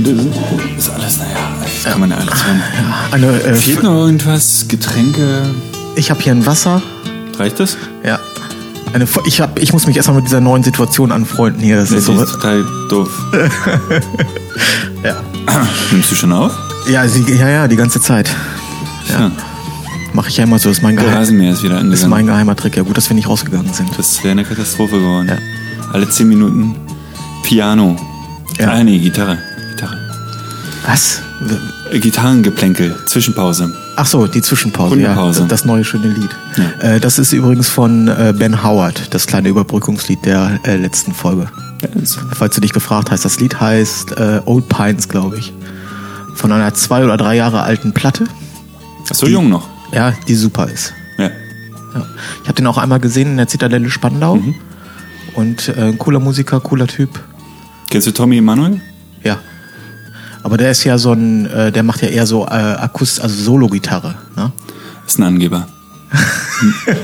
Ist, Stühle sind, ist alles, naja, das kann man ja alles hören. Eine, äh, Fehlt noch irgendwas? Getränke? ich habe hier ein Wasser. Reicht das? Ja. Eine, ich, hab, ich muss mich erstmal mit dieser neuen Situation anfreunden hier. Das Das ist ist so, total doof. ja. Nimmst du schon auf? Ja, sie, ja, ja, die ganze Zeit. Ja. Mache ich ja immer so. Das ist mein, Der Geheim, Rasenmäher ist wieder ist mein geheimer Trick. Ja, gut, dass wir nicht rausgegangen sind. Das wäre eine Katastrophe geworden. Ja. Alle 10 Minuten Piano. Ja. Ah, nee, Gitarre. Was? Äh, Gitarrengeplänkel, Zwischenpause. Ach so, die Zwischenpause. Hundepause. Ja, das neue schöne Lied. Ja. Äh, das ist übrigens von äh, Ben Howard, das kleine Überbrückungslied der äh, letzten Folge. Das- Falls du dich gefragt hast, das Lied heißt Old Pines, glaube ich. Von einer zwei oder drei Jahre alten Platte. Ach so jung noch. Ja, die super ist. Ja. Ja. Ich habe den auch einmal gesehen in der Zitadelle Spandau. Und äh, ein cooler Musiker, cooler Typ. Kennst du Tommy Emanuel? Ja. Aber der ist ja so ein, äh, der macht ja eher so äh, Akust, also Solo-Gitarre. Ne? ist ein Angeber.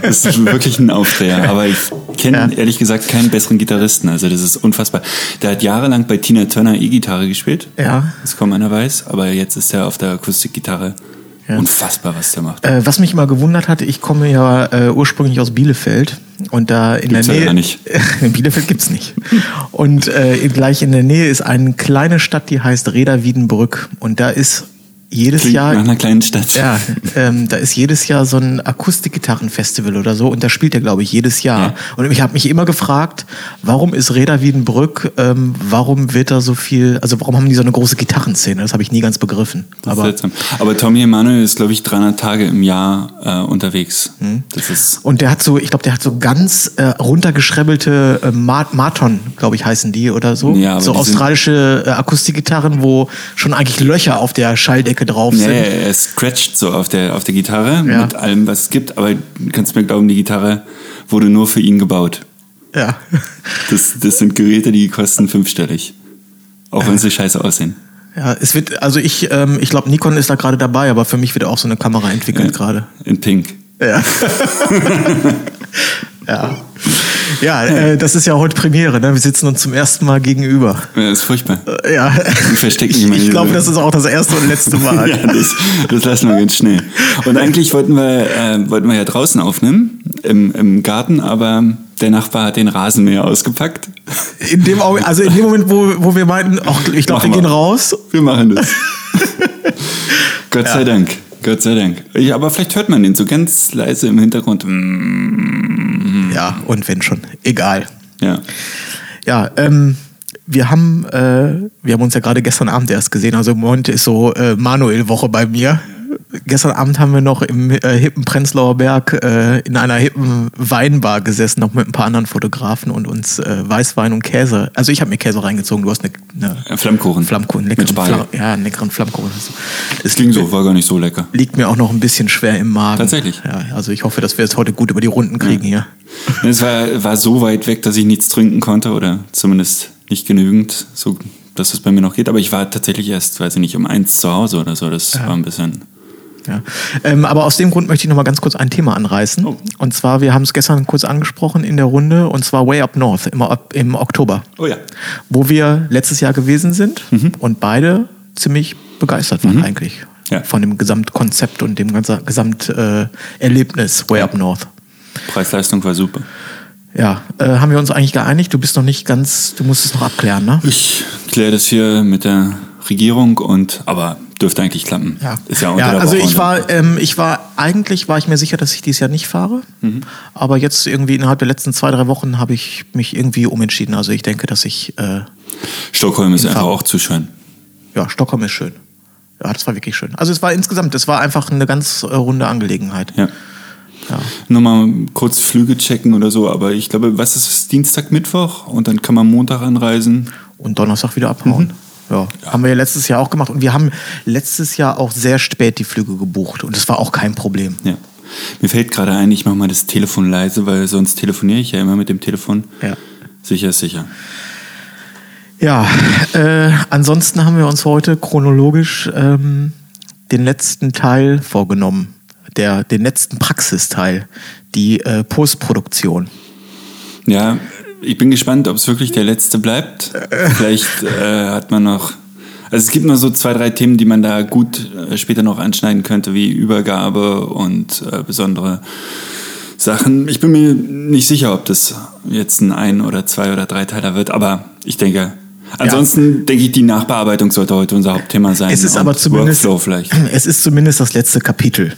das ist wirklich ein Aufdreher. Aber ich kenne Ja. ehrlich gesagt keinen besseren Gitarristen. Also das ist unfassbar. Der hat jahrelang bei Tina Turner E-Gitarre gespielt. Ja. Das kaum einer weiß. Aber jetzt ist er auf der Akustikgitarre. Ja. Unfassbar, was der macht. Äh, was mich immer gewundert hat, ich komme ja äh, ursprünglich aus Bielefeld und da in Gibt's ja der Nähe. gar nicht. in Bielefeld gibt's nicht. Und äh, gleich in der Nähe ist eine kleine Stadt, die heißt Reda Wiedenbrück und da ist jedes Klingt Jahr nach einer kleinen Stadt. Ja, ähm, da ist jedes Jahr so ein Akustikgitarrenfestival oder so und da spielt er, glaube ich, jedes Jahr. Ja. Und ich habe mich immer gefragt, warum ist Reda Wiedenbrück, ähm, warum wird da so viel, also warum haben die so eine große Gitarrenszene? Das habe ich nie ganz begriffen. Das Aber, seltsam. Aber Tommy Emanuel ist, glaube ich, 300 Tage im Jahr äh, unterwegs. Hm. Das ist und der hat so, ich glaube, der hat so ganz äh, runtergeschrebbelte äh, Ma- Marton, glaube ich, heißen die oder so. Ja, so australische äh, Akustikgitarren, wo schon eigentlich Löcher auf der Schalldecke drauf Ja, sind. er scratcht so auf der, auf der Gitarre Ja. mit allem, was es gibt. Aber du kannst mir glauben, die Gitarre wurde nur für ihn gebaut. Ja. Das, das sind Geräte, die kosten fünfstellig. Auch wenn sie scheiße aussehen. Ja, es wird, also ich, ähm, ich glaube, Nikon ist da gerade dabei, aber für mich wird auch so eine Kamera entwickelt gerade. In Pink. Ja. ja. Ja, äh, das ist ja heute Premiere, ne? Wir sitzen uns zum ersten Mal gegenüber. Ja, ist furchtbar. Äh, Ja. verstecken Ich, ich glaube, das ist auch das erste und letzte Mal. Ja, das, das lassen wir ganz schnell. Und eigentlich wollten wir, äh, wollten wir ja draußen aufnehmen, im, im Garten, aber der Nachbar hat den Rasenmäher ausgepackt. In dem, also in dem Moment, wo, wo wir meinten, ach, ich glaube, wir wir. gehen raus. Wir machen das. Gott sei Dank. Gott sei Dank. Ja, aber vielleicht hört man den so ganz leise im Hintergrund. Mm, Ja, und wenn schon. Egal. Ja. Ja, ähm, wir haben, äh, wir haben uns ja gerade gestern Abend erst gesehen. Also im Moment ist so äh, Manuel-Woche bei mir. Gestern Abend haben wir noch im äh, hippen Prenzlauer Berg äh, in einer hippen Weinbar gesessen, noch mit ein paar anderen Fotografen und uns äh, Weißwein und Käse. Also ich habe mir Käse reingezogen. Du hast eine, eine Äh, Flammkuchen. Flammkuchen, Mit leckeren, Spargel. Fla ja, einen leckeren Flammkuchen. Das klingt so, war gar nicht so lecker. Liegt mir auch noch ein bisschen schwer im Magen. Tatsächlich? Ja, also ich hoffe, dass wir es heute gut über die Runden kriegen hier. Es war, war so weit weg, dass ich nichts trinken konnte oder zumindest nicht genügend, so dass es bei mir noch geht. Aber ich war tatsächlich erst, weiß ich nicht, um eins zu Hause oder so. Das war ein bisschen. Ja. Ähm, aber aus dem Grund möchte ich noch mal ganz kurz ein Thema anreißen. Oh. Und zwar, wir haben es gestern kurz angesprochen in der Runde, und zwar Way Up North im, im Oktober, Oh ja. wo wir letztes Jahr gewesen sind und beide ziemlich begeistert waren eigentlich Ja. von dem Gesamtkonzept und dem ganzen Gesamterlebnis Erlebnis Way Up North. Preis-Leistung war super. Ja, äh, haben wir uns eigentlich geeinigt? Du bist noch nicht ganz, du musst es noch abklären, ne? Ich kläre das hier mit der Regierung und, aber dürfte eigentlich klappen. Ja, Ist ja ja also Woche ich war, ähm, ich war, eigentlich war ich mir sicher, dass ich dieses Jahr nicht fahre. Mhm. Aber jetzt irgendwie innerhalb der letzten zwei, drei Wochen habe ich mich irgendwie umentschieden. Also ich denke, dass ich, äh, Stockholm ist einfach auch zu schön. ja, Stockholm ist schön. Ja, das war wirklich schön. Also es war insgesamt, es war einfach eine ganz äh, runde Angelegenheit. Ja. Ja. Nochmal kurz Flüge checken oder so, aber ich glaube, was ist? Dienstag, Mittwoch und dann kann man Montag anreisen. Und Donnerstag wieder abhauen. Ja. Haben wir ja letztes Jahr auch gemacht. Und wir haben letztes Jahr auch sehr spät die Flüge gebucht. Und das war auch kein Problem. Ja. Mir fällt gerade ein, ich mache mal das Telefon leise, weil sonst telefoniere ich ja immer mit dem Telefon. Ja. Sicher ist sicher. Ja, äh, ansonsten haben wir uns heute chronologisch ähm, den letzten Teil vorgenommen. Der, den letzten Praxisteil, die äh, Postproduktion. Ja, ich bin gespannt, ob es wirklich der letzte bleibt. Vielleicht äh, hat man noch. Also es gibt noch so zwei, drei Themen, die man da gut äh, später noch anschneiden könnte, wie Übergabe und äh, besondere Sachen. Ich bin mir nicht sicher, ob das jetzt ein ein oder zwei oder drei Teiler wird, aber ich denke. Ansonsten denke ich, die Nachbearbeitung sollte heute unser Hauptthema sein. Es ist aber zumindest, Workflow vielleicht. es ist zumindest das letzte Kapitel.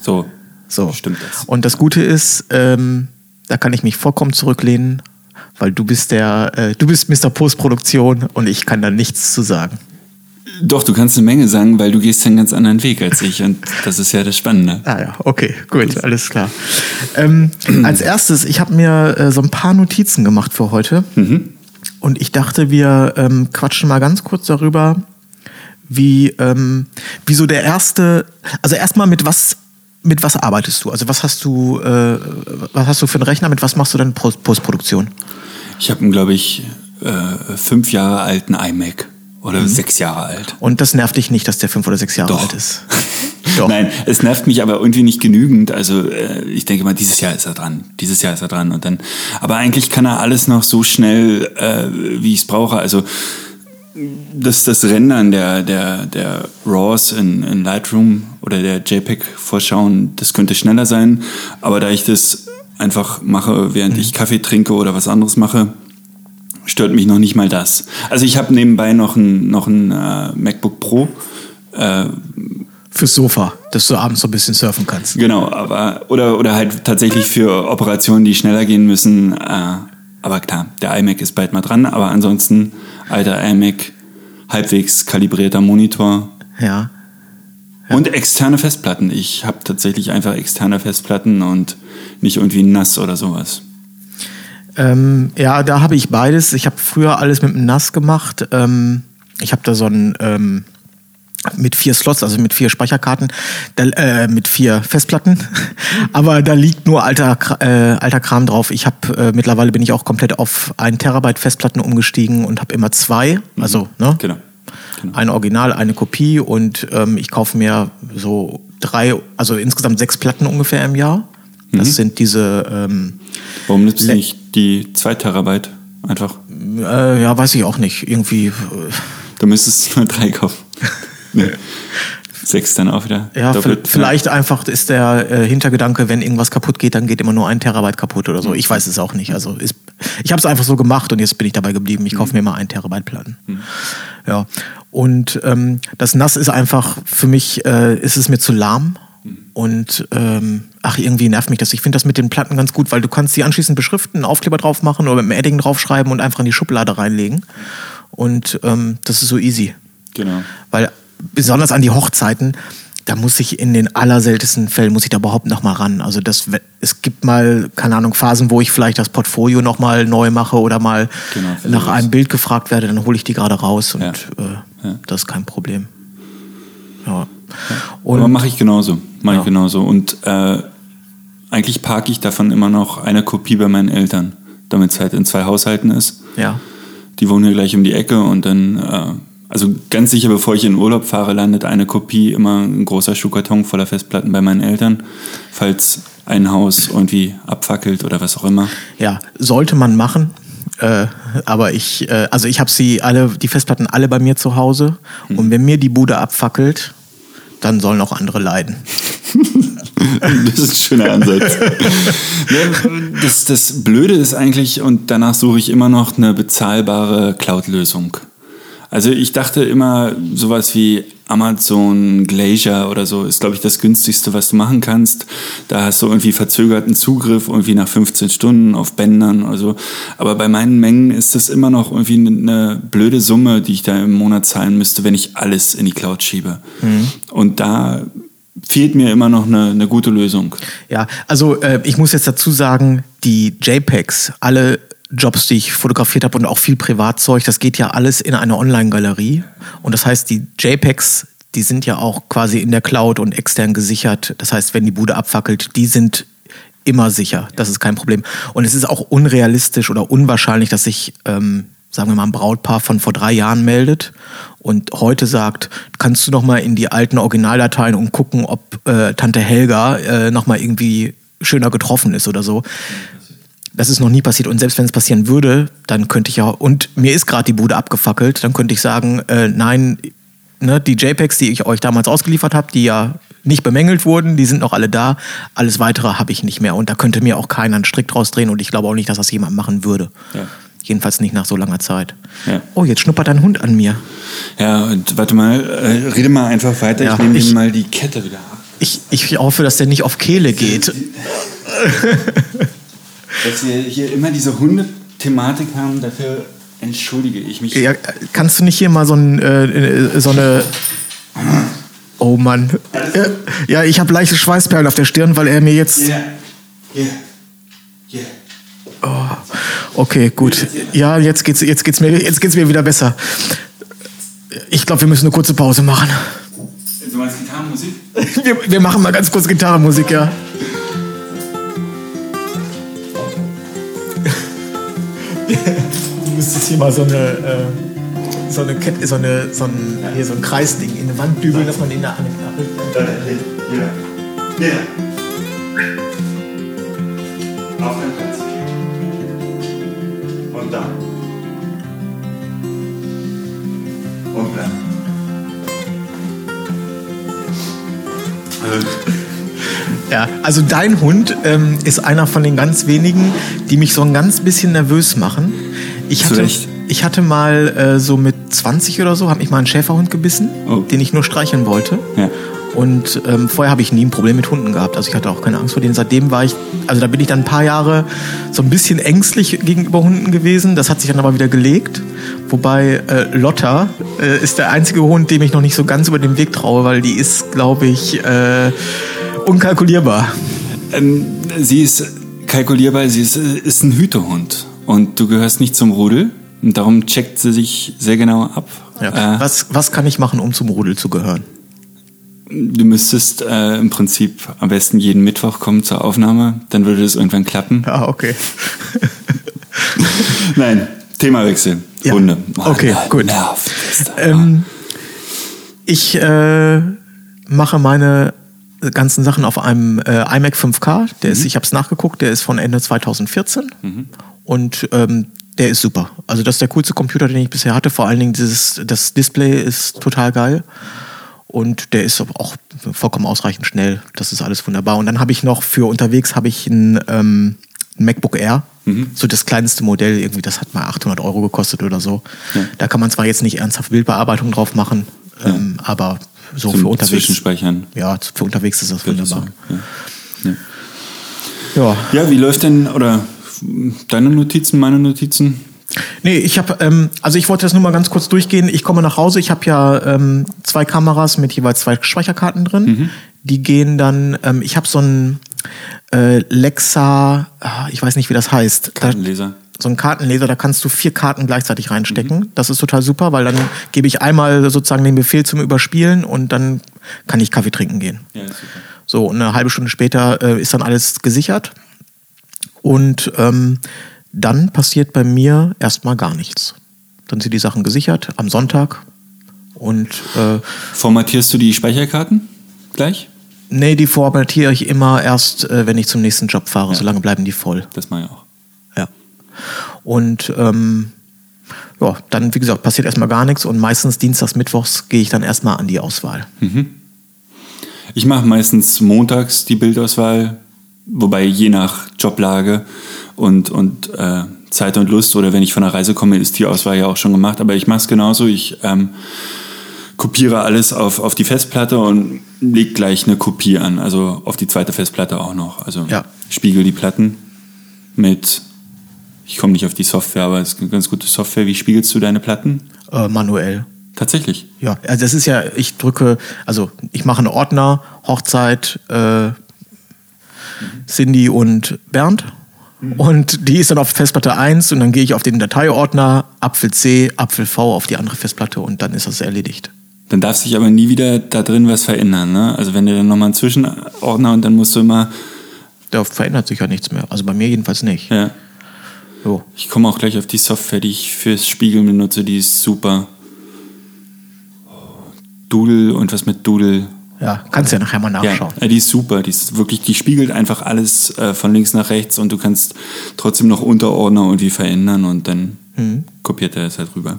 So, So. stimmt das. Und das Gute ist, ähm, da kann ich mich vollkommen zurücklehnen, weil du bist der, äh, du bist Mr. Postproduktion und ich kann da nichts zu sagen. Doch, du kannst eine Menge sagen, weil du gehst einen ganz anderen Weg als ich und das ist ja das Spannende. Ah ja, okay, gut, alles klar. Ähm, als erstes, ich habe mir äh, so ein paar Notizen gemacht für heute und ich dachte, wir ähm, quatschen mal ganz kurz darüber, wie, ähm, wie so der erste, also erstmal mit was mit was arbeitest du? Also was hast du, äh, was hast du für einen Rechner? Mit was machst du denn Post Postproduktion? Ich habe einen, glaube ich, äh, fünf Jahre alten iMac oder sechs Jahre alt. Und das nervt dich nicht, dass der fünf oder sechs Jahre Doch. alt ist? Doch. Nein, es nervt mich aber irgendwie nicht genügend. Also äh, ich denke mal, dieses Jahr ist er dran. Dieses Jahr ist er dran und dann. Aber eigentlich kann er alles noch so schnell, äh, wie ich es brauche. Also das, das Rendern der, der, der RAWs in, in Lightroom oder der JPEG-Vorschauen, das könnte schneller sein. Aber da ich das einfach mache, während ich Kaffee trinke oder was anderes mache, stört mich noch nicht mal das. Also ich habe nebenbei noch ein, noch ein äh, MacBook Pro. Äh, Fürs Sofa, dass du abends so ein bisschen surfen kannst. Genau, aber oder oder halt tatsächlich für Operationen, die schneller gehen müssen. Äh, aber klar, der iMac ist bald mal dran. Aber ansonsten alter iMac, halbwegs kalibrierter Monitor Ja. und externe Festplatten. Ich habe tatsächlich einfach externe Festplatten und nicht irgendwie nass oder sowas. Ähm, ja, da habe ich beides. Ich habe früher alles mit dem NAS gemacht. Ähm, ich habe da so ein ähm, mit vier Slots, also mit vier Speicherkarten, da, äh, mit vier Festplatten. Aber da liegt nur alter, äh, alter Kram drauf. Ich habe äh, mittlerweile bin ich auch komplett auf ein Terabyte Festplatten umgestiegen und habe immer zwei. Also ne, Genau. genau. ein Original, eine Kopie und ähm, ich kaufe mir so drei, also insgesamt sechs Platten ungefähr im Jahr. Das sind diese, ähm, Warum nimmst du nicht die 2 Terabyte einfach? äh, ja, weiß ich auch nicht, irgendwie. Äh, Du müsstest nur drei kaufen. nee. Sechs dann auch wieder. Ja, doppelt. vielleicht einfach ist der äh, Hintergedanke, wenn irgendwas kaputt geht, dann geht immer nur ein Terabyte kaputt oder so. Ich weiß es auch nicht. Also ist, ich habe es einfach so gemacht und jetzt bin ich dabei geblieben. Ich kaufe mir mal ein Terabyte Platten. Ja. Und ähm, das NAS ist einfach für mich äh, ist es mir zu lahm und ähm, ach irgendwie nervt mich das. Ich finde das mit den Platten ganz gut, weil du kannst sie anschließend beschriften, einen Aufkleber drauf machen oder mit dem Edding draufschreiben und einfach in die Schublade reinlegen. Und ähm, das ist so easy. Genau. Weil besonders an die Hochzeiten, da muss ich in den allerseltensten Fällen, muss ich da überhaupt noch mal ran. Also das, es gibt mal, keine Ahnung, Phasen, wo ich vielleicht das Portfolio noch mal neu mache oder mal Genau, nach einem Bild gefragt werde, dann hole ich die gerade raus und Ja. Äh, Ja. das ist kein Problem. Ja. Aber Und mache ich genauso. Mache Ja. ich genauso. Und äh, eigentlich parke ich davon immer noch eine Kopie bei meinen Eltern, damit es halt in zwei Haushalten ist. ja. Die wohnen hier gleich um die Ecke und dann, äh, also ganz sicher, bevor ich in Urlaub fahre, landet eine Kopie immer ein großer Schuhkarton voller Festplatten bei meinen Eltern, falls ein Haus irgendwie abfackelt oder was auch immer. Ja, sollte man machen. Äh, aber ich, äh, also ich habe sie alle, die Festplatten alle bei mir zu Hause. Hm. Und wenn mir die Bude abfackelt, dann sollen auch andere leiden. Das ist ein schöner Ansatz. das, das Blöde ist eigentlich, und danach suche ich immer noch eine bezahlbare Cloud-Lösung. Also ich dachte immer, sowas wie Amazon Glacier oder so ist, glaube ich, das günstigste, was du machen kannst. Da hast du irgendwie verzögerten Zugriff, irgendwie nach 15 Stunden auf Bändern oder so. Aber bei meinen Mengen ist das immer noch irgendwie eine blöde Summe, die ich da im Monat zahlen müsste, wenn ich alles in die Cloud schiebe. Mhm. Und da fehlt mir immer noch eine, eine gute Lösung. Ja, also äh, ich muss jetzt dazu sagen, die JPEGs, alle Jobs, die ich fotografiert habe und auch viel Privatzeug, das geht ja alles in eine Online-Galerie. Und das heißt, die JPEGs, die sind ja auch quasi in der Cloud und extern gesichert. Das heißt, wenn die Bude abfackelt, die sind immer sicher. Das ist kein Problem. Und es ist auch unrealistisch oder unwahrscheinlich, dass sich, ähm, sagen wir mal, ein Brautpaar von vor drei Jahren meldet und heute sagt, kannst du noch mal in die alten Originaldateien und gucken, ob äh, Tante Helga äh, noch mal irgendwie schöner getroffen ist oder so. Das ist noch nie passiert. Und selbst wenn es passieren würde, dann könnte ich ja, und mir ist gerade die Bude abgefackelt, dann könnte ich sagen, äh, nein, ne, die JPEGs, die ich euch damals ausgeliefert habe, die ja nicht bemängelt wurden, die sind noch alle da. Alles weitere habe ich nicht mehr. Und da könnte mir auch keiner einen Strick draus drehen und ich glaube auch nicht, dass das jemand machen würde. Ja. Jedenfalls nicht nach so langer Zeit. Ja. Oh, jetzt schnuppert ein Hund an mir. Ja, und warte mal, äh, rede mal einfach weiter. Ja, ich nehme ihm mal die Kette wieder ab. Ich, ich hoffe, dass der nicht auf Kehle geht. dass wir hier immer diese Hunde-Thematik haben, dafür entschuldige ich mich. Ja, kannst du nicht hier mal so, ein, äh, so eine. Oh Mann. Ja, ich habe leichte Schweißperlen auf der Stirn, weil er mir jetzt. Yeah. Yeah. Yeah. Oh, okay, gut. Ja, jetzt geht's, jetzt geht's mir, jetzt geht's mir wieder besser. Ich glaube, wir müssen eine kurze Pause machen. Du meinst Gitarrenmusik? Wir, wir machen mal ganz kurz Gitarrenmusik, ja. du müsstest hier mal so eine, äh, so eine Kette, so, eine, so, ein, hier so ein Kreisding in eine Wand dübeln, dass man in der Hand Ja. Ja. Auf den Platz. Und da. Und dann. Also, ja, also dein Hund ähm, ist einer von den ganz wenigen, die mich so ein ganz bisschen nervös machen. Ich hatte, ich hatte mal äh, so mit 20 oder so, habe ich mal einen Schäferhund gebissen, oh. den ich nur streicheln wollte. Ja. Und ähm, vorher habe ich nie ein Problem mit Hunden gehabt. Also ich hatte auch keine Angst vor denen. Seitdem war ich, also da bin ich dann ein paar Jahre so ein bisschen ängstlich gegenüber Hunden gewesen. Das hat sich dann aber wieder gelegt. Wobei äh, Lotta äh, ist der einzige Hund, dem ich noch nicht so ganz über den Weg traue, weil die ist, glaube ich, äh, unkalkulierbar. Ähm, sie ist kalkulierbar, sie ist, ist ein Hütehund und du gehörst nicht zum Rudel und darum checkt sie sich sehr genau ab. Ja. Äh, was, was kann ich machen, um zum Rudel zu gehören? Du müsstest äh, im Prinzip am besten jeden Mittwoch kommen zur Aufnahme, dann würde es irgendwann klappen. Ah, okay. Nein, Themawechsel. Ja. Hunde. Mann, okay, gut. Nervt, ähm, ich äh, mache meine ganzen Sachen auf einem äh, iMac 5K. Der mhm. ist, ich habe es nachgeguckt, der ist von Ende 2014 mhm. und ähm, der ist super. Also das ist der coolste Computer, den ich bisher hatte. Vor allen Dingen dieses, das Display ist total geil und der ist auch vollkommen ausreichend schnell. Das ist alles wunderbar. Und dann habe ich noch für unterwegs habe ich ein, ähm, ein MacBook Air. Mhm. So das kleinste Modell, irgendwie, das hat mal 800 Euro gekostet oder so. Ja. Da kann man zwar jetzt nicht ernsthaft Bildbearbeitung drauf machen, ja. ähm, aber so Zum für unterwegs. Zwischenspeichern. Ja, für unterwegs ist das wunderbar. Ja. Ja. ja, wie läuft denn, oder deine Notizen, meine Notizen? Nee, ich habe, ähm, also ich wollte das nur mal ganz kurz durchgehen. Ich komme nach Hause, ich habe ja ähm, zwei Kameras mit jeweils zwei Speicherkarten drin. Mhm. Die gehen dann, ähm, ich habe so ein äh, Lexa, ah, ich weiß nicht, wie das heißt. Kartenleser. Da, so ein Kartenleser, da kannst du vier Karten gleichzeitig reinstecken. Mhm. Das ist total super, weil dann gebe ich einmal sozusagen den Befehl zum Überspielen und dann kann ich Kaffee trinken gehen. Ja. So, und eine halbe Stunde später äh, ist dann alles gesichert. Und ähm, dann passiert bei mir erstmal gar nichts. Dann sind die Sachen gesichert am Sonntag und äh, Formatierst du die Speicherkarten gleich? Nee, die formatiere ich immer erst, äh, wenn ich zum nächsten Job fahre. Ja. Solange bleiben die voll. Das mache ich auch. Und ähm, ja, dann, wie gesagt, passiert erstmal gar nichts und meistens dienstags, mittwochs gehe ich dann erstmal an die Auswahl. Mhm. Ich mache meistens montags die Bildauswahl, wobei je nach Joblage und, und äh, Zeit und Lust oder wenn ich von der Reise komme, ist die Auswahl ja auch schon gemacht. Aber ich mache es genauso. Ich ähm, kopiere alles auf, auf die Festplatte und lege gleich eine Kopie an. Also auf die zweite Festplatte auch noch. Also Ja. spiegel die Platten mit, ich komme nicht auf die Software, aber es ist eine ganz gute Software. Wie spiegelst du deine Platten? Äh, manuell. Tatsächlich. Ja, also das ist ja, ich drücke, also ich mache einen Ordner, Hochzeit, äh, Cindy und Bernd. Und die ist dann auf Festplatte 1 und dann gehe ich auf den Dateiordner, Apfel C, Apfel V auf die andere Festplatte und dann ist das erledigt. Dann darf sich aber nie wieder da drin was verändern. Ne? Also wenn du dann nochmal einen Zwischenordner und dann musst du immer, Da verändert sich ja nichts mehr. Also bei mir jedenfalls nicht. ja, So. ich komme auch gleich auf die Software, die ich fürs Spiegeln benutze, die ist super. Doodle und was mit Doodle. Ja, kannst ja nachher mal nachschauen. Ja, die ist super. Die ist wirklich, die spiegelt einfach alles äh, von links nach rechts und du kannst trotzdem noch Unterordner irgendwie verändern und dann Mhm. kopiert er es halt rüber.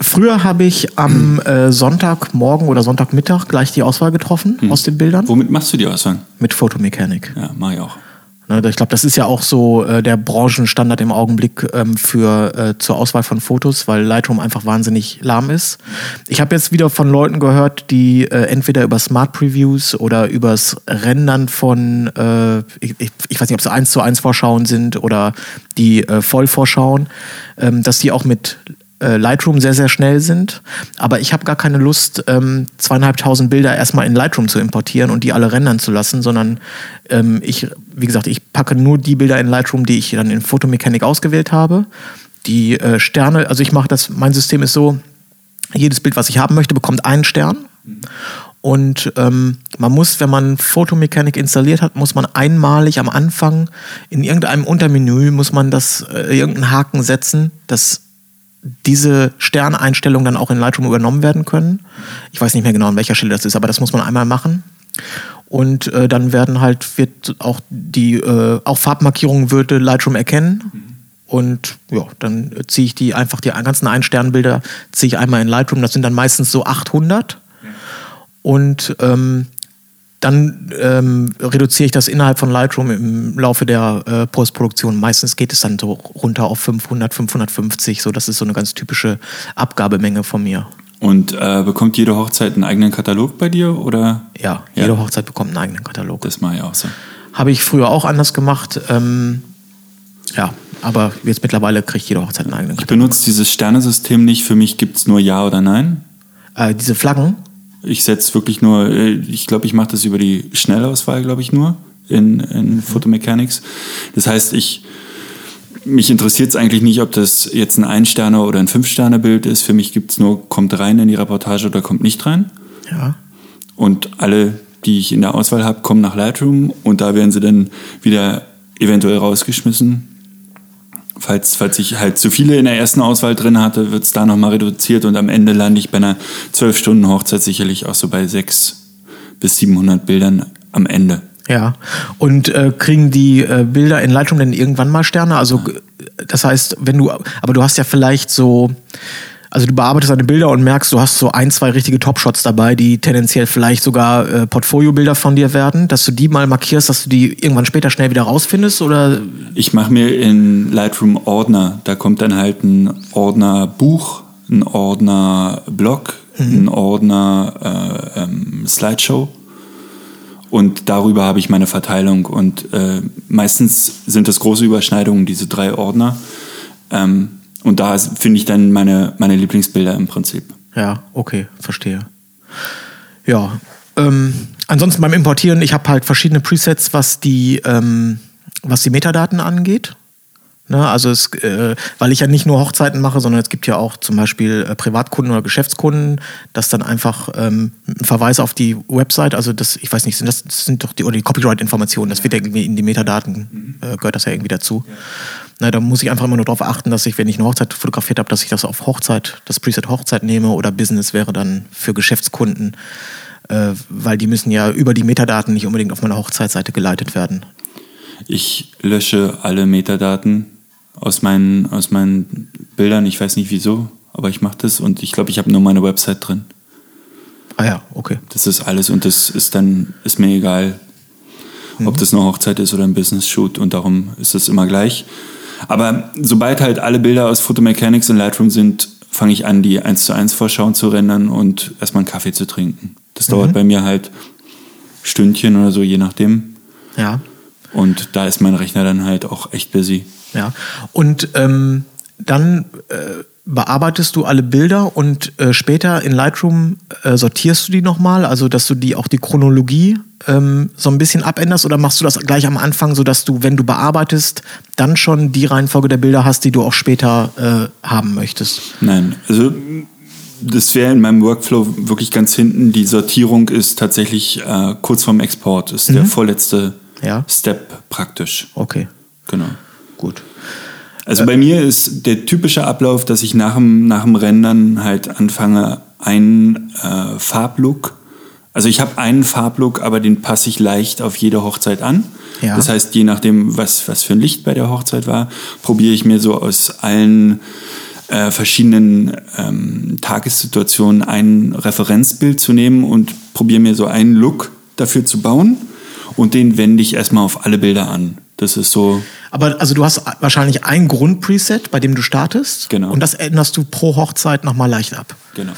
Früher habe ich am äh, Sonntagmorgen oder Sonntagmittag gleich die Auswahl getroffen aus den Bildern Womit machst du die Auswahl? mit Photomechanik. Ja, mach ich auch. Ne, Ich glaube, das ist ja auch so äh, der Branchenstandard im Augenblick ähm, für äh, zur Auswahl von Fotos, weil Lightroom einfach wahnsinnig lahm ist. Ich habe jetzt wieder von Leuten gehört, die äh, entweder über Smart Previews oder übers Rendern von, äh, ich, ich weiß nicht, ob es eins zu eins Vorschauen sind oder die äh, Vollvorschauen, ähm, dass die auch mit äh, Lightroom sehr, sehr schnell sind. Aber ich habe gar keine Lust, ähm, zweieinhalbtausend Bilder erstmal in Lightroom zu importieren und die alle rendern zu lassen, sondern ähm, ich, wie gesagt, ich packe nur die Bilder in Lightroom, die ich dann in Photomechanik ausgewählt habe. Die äh, Sterne, also ich mache das, mein System ist so, jedes Bild, was ich haben möchte, bekommt einen Stern. Und ähm, man muss, wenn man Photomechanik installiert hat, muss man einmalig am Anfang in irgendeinem Untermenü muss man das äh, irgendeinen Haken setzen, dass diese Sterneinstellungen dann auch in Lightroom übernommen werden können. Ich weiß nicht mehr genau, an welcher Stelle das ist, aber das muss man einmal machen. Und äh, dann werden halt, wird auch die, äh, auch Farbmarkierungen würde Lightroom erkennen. Und ja, dann ziehe ich die einfach, die ganzen Ein-Stern-Bilder ziehe ich einmal in Lightroom. Das sind dann meistens so 800. Und ähm, dann ähm, reduziere ich das innerhalb von Lightroom im Laufe der äh, Postproduktion. Meistens geht es dann so runter auf 500, 550. So, das ist so eine ganz typische Abgabemenge von mir. Und äh, bekommt jede Hochzeit einen eigenen Katalog bei dir oder? Ja, jede Hochzeit bekommt einen eigenen Katalog. Das mache ich auch so. Habe ich früher auch anders gemacht. Ähm, ja, aber jetzt mittlerweile kriegt jede Hochzeit einen eigenen Ich Katalog. benutze dieses Sternesystem nicht. Für mich gibt es nur Ja oder Nein. Äh, diese Flaggen, Ich setze wirklich nur, äh, ich glaube, ich mache das über die Schnellauswahl, glaube ich, nur in, in Photomechanics. Das heißt, ich, mich interessiert es eigentlich nicht, ob das jetzt ein Ein-Sterne- oder ein Fünf-Sterne-Bild ist. Für mich gibt es nur, kommt rein in die Reportage oder kommt nicht rein. ja. Und alle, die ich in der Auswahl habe, kommen nach Lightroom und da werden sie dann wieder eventuell rausgeschmissen. Falls, falls ich halt zu viele in der ersten Auswahl drin hatte, wird es da nochmal reduziert und am Ende lande ich bei einer 12-Stunden-Hochzeit sicherlich auch so bei 600 bis 700 Bildern am Ende. Ja. Und äh, kriegen die äh, Bilder in Lightroom denn irgendwann mal Sterne? Also, das heißt, wenn du, aber du hast ja vielleicht so, also du bearbeitest deine Bilder und merkst, du hast so ein, zwei richtige Top-Shots dabei, die tendenziell vielleicht sogar äh, Portfoliobilder von dir werden, dass du die mal markierst, dass du die irgendwann später schnell wieder rausfindest oder Ich mache mir in Lightroom Ordner. Da kommt dann halt ein Ordner Buch, ein Ordner Blog, ein Ordner äh, ähm, Slideshow. Und darüber habe ich meine Verteilung. Und äh, meistens sind das große Überschneidungen, diese drei Ordner. Ähm, und da finde ich dann meine, meine Lieblingsbilder im Prinzip. Ja, okay, verstehe. Ja, ähm, ansonsten beim Importieren, ich habe halt verschiedene Presets, was die, ähm, was die Metadaten angeht. Ne, also es, äh, weil ich ja nicht nur Hochzeiten mache, sondern es gibt ja auch zum Beispiel äh, Privatkunden oder Geschäftskunden, dass dann einfach ähm, ein Verweis auf die Website, also das, ich weiß nicht, sind das, das sind doch die, oder die Copyright-Informationen, das wird ja irgendwie in die Metadaten, äh, gehört das ja irgendwie dazu. Na, da muss ich einfach immer nur darauf achten, dass ich, wenn ich eine Hochzeit fotografiert habe, dass ich das auf Hochzeit, das Preset Hochzeit nehme oder Business wäre dann für Geschäftskunden, äh, weil die müssen ja über die Metadaten nicht unbedingt auf meine Hochzeitsseite geleitet werden. Ich lösche alle Metadaten aus meinen, aus meinen Bildern. Ich weiß nicht wieso, aber ich mache das und ich glaube, ich habe nur meine Website drin. Ah ja, okay. Das ist alles und das ist dann, ist mir egal, ob das eine Hochzeit ist oder ein Business-Shoot und darum ist es immer gleich. Aber sobald halt alle Bilder aus Photomechanics in Lightroom sind, fange ich an, die 1 zu 1 Vorschauen zu rendern und erstmal einen Kaffee zu trinken. Das dauert bei mir halt Stündchen oder so, je nachdem. Ja. Und da ist mein Rechner dann halt auch echt busy. Ja. Und ähm, dann äh, bearbeitest du alle Bilder und äh, später in Lightroom äh, sortierst du die nochmal, also dass du die auch die Chronologie ähm, so ein bisschen abänderst oder machst du das gleich am Anfang, sodass du, wenn du bearbeitest, dann schon die Reihenfolge der Bilder hast, die du auch später äh, haben möchtest? Nein, also das wäre in meinem Workflow wirklich ganz hinten. Die Sortierung ist tatsächlich äh, kurz vorm Export, ist der vorletzte Ja. Step praktisch. Okay, Genau. Gut. Also bei mir ist der typische Ablauf, dass ich nach dem, nach dem Rendern halt anfange, einen äh, Farblook. Also ich habe einen Farblook, aber den passe ich leicht auf jede Hochzeit an. Ja. Das heißt, je nachdem, was, was für ein Licht bei der Hochzeit war, probiere ich mir so aus allen äh, verschiedenen ähm, Tagessituationen ein Referenzbild zu nehmen und probiere mir so einen Look dafür zu bauen. Und den wende ich erstmal auf alle Bilder an. Das ist so, Aber also du hast wahrscheinlich ein Grundpreset, bei dem du startest. Genau. Und das änderst du pro Hochzeit nochmal leicht ab. genau.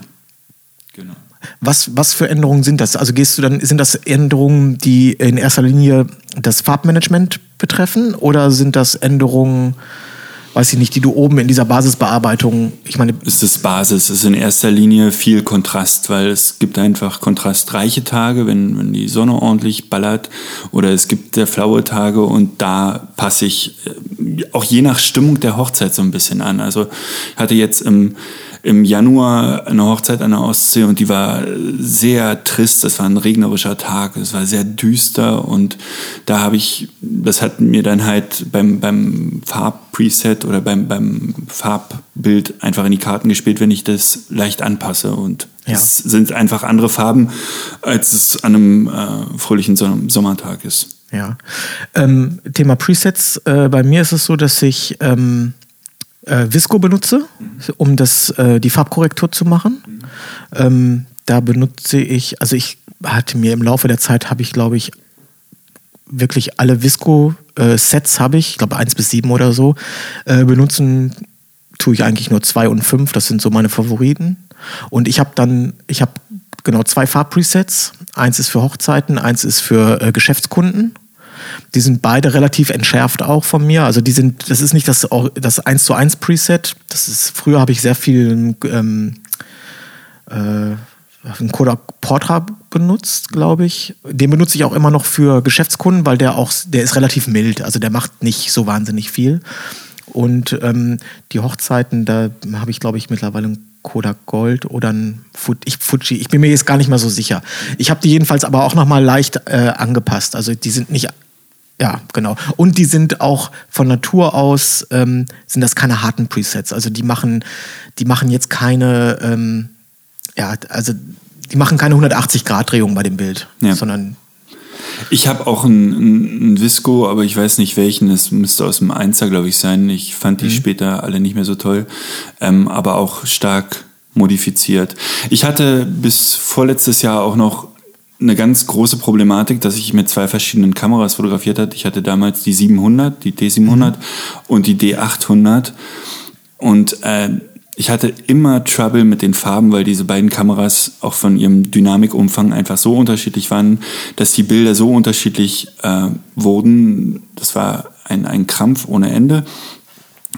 Genau. Was, was für Änderungen sind das? Also gehst du dann, sind das Änderungen, die in erster Linie das Farbmanagement betreffen oder sind das Änderungen, weiß ich nicht, die du oben in dieser Basisbearbeitung, ich meine, ist das Basis. Es ist in erster Linie viel Kontrast, weil es gibt einfach kontrastreiche Tage, wenn, wenn die Sonne ordentlich ballert, oder es gibt sehr flaue Tage und da passe ich äh, auch je nach Stimmung der Hochzeit so ein bisschen an. Also ich hatte jetzt im, im Januar eine Hochzeit an der Ostsee und die war sehr trist. Es war ein regnerischer Tag, es war sehr düster und da habe ich, das hat mir dann halt beim, beim Farbpreset oder beim, beim Farbbild einfach in die Karten gespielt, wenn ich das leicht anpasse und Ja. es sind einfach andere Farben, als es an einem äh, fröhlichen Sommertag ist. Ja. Ähm, Thema Presets. Äh, bei mir ist es so, dass ich ähm, äh, Visco benutze, um das, äh, die Farbkorrektur zu machen. Ähm, da benutze ich, also ich hatte mir im Laufe der Zeit, habe ich glaube ich wirklich alle Visco-Sets habe ich, ich glaube eins bis sieben oder so, äh, benutzen tue ich eigentlich nur zwei und fünf, das sind so meine Favoriten. Und ich habe dann, ich habe genau zwei Farbpresets. Eins ist für Hochzeiten, eins ist für äh, Geschäftskunden. Die sind beide relativ entschärft auch von mir. Also die sind, das ist nicht das, das 1 zu 1 Preset. Das ist, früher habe ich sehr viel ähm, äh, einen Kodak Portra benutzt, glaube ich. Den benutze ich auch immer noch für Geschäftskunden, weil der auch, der ist relativ mild. Also der macht nicht so wahnsinnig viel. Und ähm, die Hochzeiten, da habe ich, glaube ich, mittlerweile einen Kodak Gold oder ein Fuji. Ich bin mir jetzt gar nicht mehr so sicher. Ich habe die jedenfalls aber auch noch mal leicht äh, angepasst. Also die sind nicht ja, genau. Und die sind auch von Natur aus, ähm, sind das keine harten Presets. Also die machen, die machen jetzt keine, ähm, ja, also die machen keine 180-Grad-Drehung bei dem Bild, Ja. sondern Ich habe auch einen, einen Visco, aber ich weiß nicht welchen. Es müsste aus dem Einser, glaube ich, sein. Ich fand die später alle nicht mehr so toll, ähm, aber auch stark modifiziert. Ich hatte bis vorletztes Jahr auch noch eine ganz große Problematik, dass ich mit zwei verschiedenen Kameras fotografiert hatte. Ich hatte damals die 700, die D700 und die D800 und äh, ich hatte immer Trouble mit den Farben, weil diese beiden Kameras auch von ihrem Dynamikumfang einfach so unterschiedlich waren, dass die Bilder so unterschiedlich äh, wurden. Das war ein, ein Krampf ohne Ende.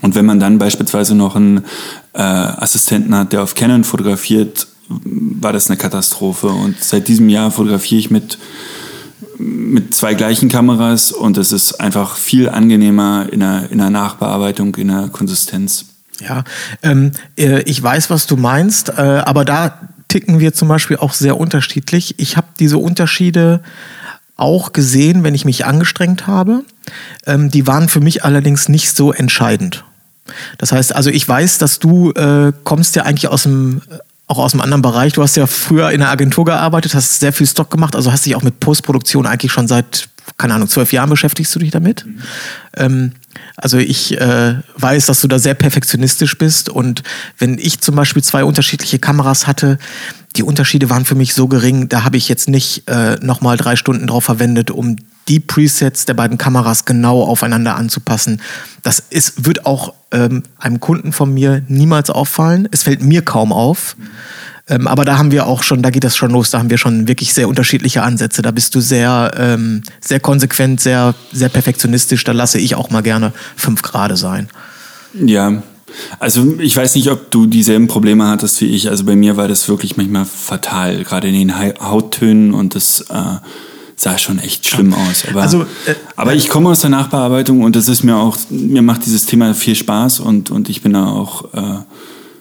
Und wenn man dann beispielsweise noch einen äh, Assistenten hat, der auf Canon fotografiert, war das eine Katastrophe. Und seit diesem Jahr fotografiere ich mit, mit zwei gleichen Kameras und es ist einfach viel angenehmer in der, in der Nachbearbeitung, in der Konsistenz. Ja, ähm, äh, ich weiß, was du meinst, äh, aber da ticken wir zum Beispiel auch sehr unterschiedlich. Ich habe diese Unterschiede auch gesehen, wenn ich mich angestrengt habe. Ähm, die waren für mich allerdings nicht so entscheidend. Das heißt, also ich weiß, dass du äh, kommst ja eigentlich aus dem auch aus einem anderen Bereich. Du hast ja früher in der Agentur gearbeitet, hast sehr viel Stock gemacht, also hast dich auch mit Postproduktion eigentlich schon seit, keine Ahnung, zwölf Jahren beschäftigst du dich damit. Ähm, also ich äh, weiß, dass du da sehr perfektionistisch bist und wenn ich zum Beispiel zwei unterschiedliche Kameras hatte, die Unterschiede waren für mich so gering, da habe ich jetzt nicht äh, nochmal drei Stunden drauf verwendet, um die Presets der beiden Kameras genau aufeinander anzupassen. Das ist, wird auch ähm, einem Kunden von mir niemals auffallen. Es fällt mir kaum auf. Ähm, aber da haben wir auch schon, da geht das schon los, da haben wir schon wirklich sehr unterschiedliche Ansätze. Da bist du sehr, ähm, sehr konsequent, sehr, sehr perfektionistisch. Da lasse ich auch mal gerne fünf Grade sein. Ja, also ich weiß nicht, ob du dieselben Probleme hattest wie ich. Also bei mir war das wirklich manchmal fatal, gerade in den Hauttönen und das äh, sah schon echt schlimm aus. Aber, also, äh, aber ich komme aus der Nachbearbeitung und das ist mir auch, mir macht dieses Thema viel Spaß und, und ich bin da auch äh,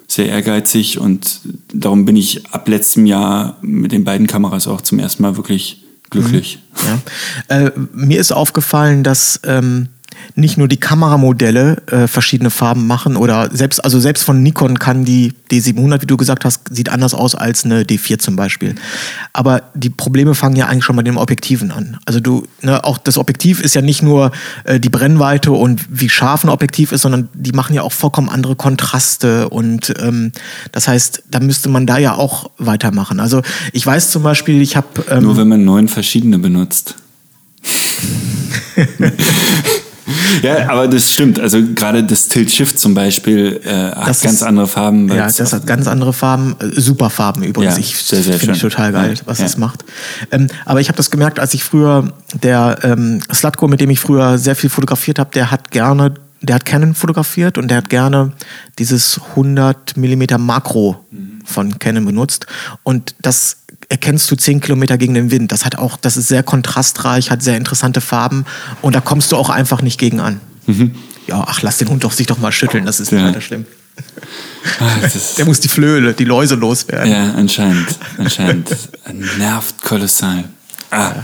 sehr ehrgeizig und darum bin ich ab letztem Jahr mit den beiden Kameras auch zum ersten Mal wirklich glücklich. Mhm. Ja. Äh, mir ist aufgefallen, dass ähm, nicht nur die Kameramodelle äh, verschiedene Farben machen oder selbst, also selbst von Nikon kann die D700, wie du gesagt hast, sieht anders aus als eine D4 zum Beispiel. Aber die Probleme fangen ja eigentlich schon bei den Objektiven an. Also du, ne, auch das Objektiv ist ja nicht nur äh, die Brennweite und wie scharf ein Objektiv ist, sondern die machen ja auch vollkommen andere Kontraste und ähm, das heißt, da müsste man da ja auch weitermachen. Also ich weiß zum Beispiel, ich habe ähm, nur wenn man neun verschiedene benutzt. ja, aber das stimmt. Also gerade das Tilt-Shift zum Beispiel äh, hat das ganz ist, andere Farben. Ja, das hat ganz andere Farben. Äh, super Farben übrigens. Ja, ich finde ich total geil, ja, was ja. das macht. Ähm, aber ich habe das gemerkt, als ich früher, der ähm, Slutko, mit dem ich früher sehr viel fotografiert habe, der hat gerne der hat Canon fotografiert und der hat gerne dieses 100 Millimeter Makro von Canon benutzt. Und das erkennst du 10 Kilometer gegen den Wind. Das hat auch, das ist sehr kontrastreich, hat sehr interessante Farben und da kommst du auch einfach nicht gegen an. Mhm. Ja, ach, lass den Hund doch sich doch mal schütteln, das ist ja. nicht weiter schlimm. Ach, der muss die Flöhe, die Läuse loswerden. Ja, anscheinend. Anscheinend. Nervt kolossal. Ah. Ja.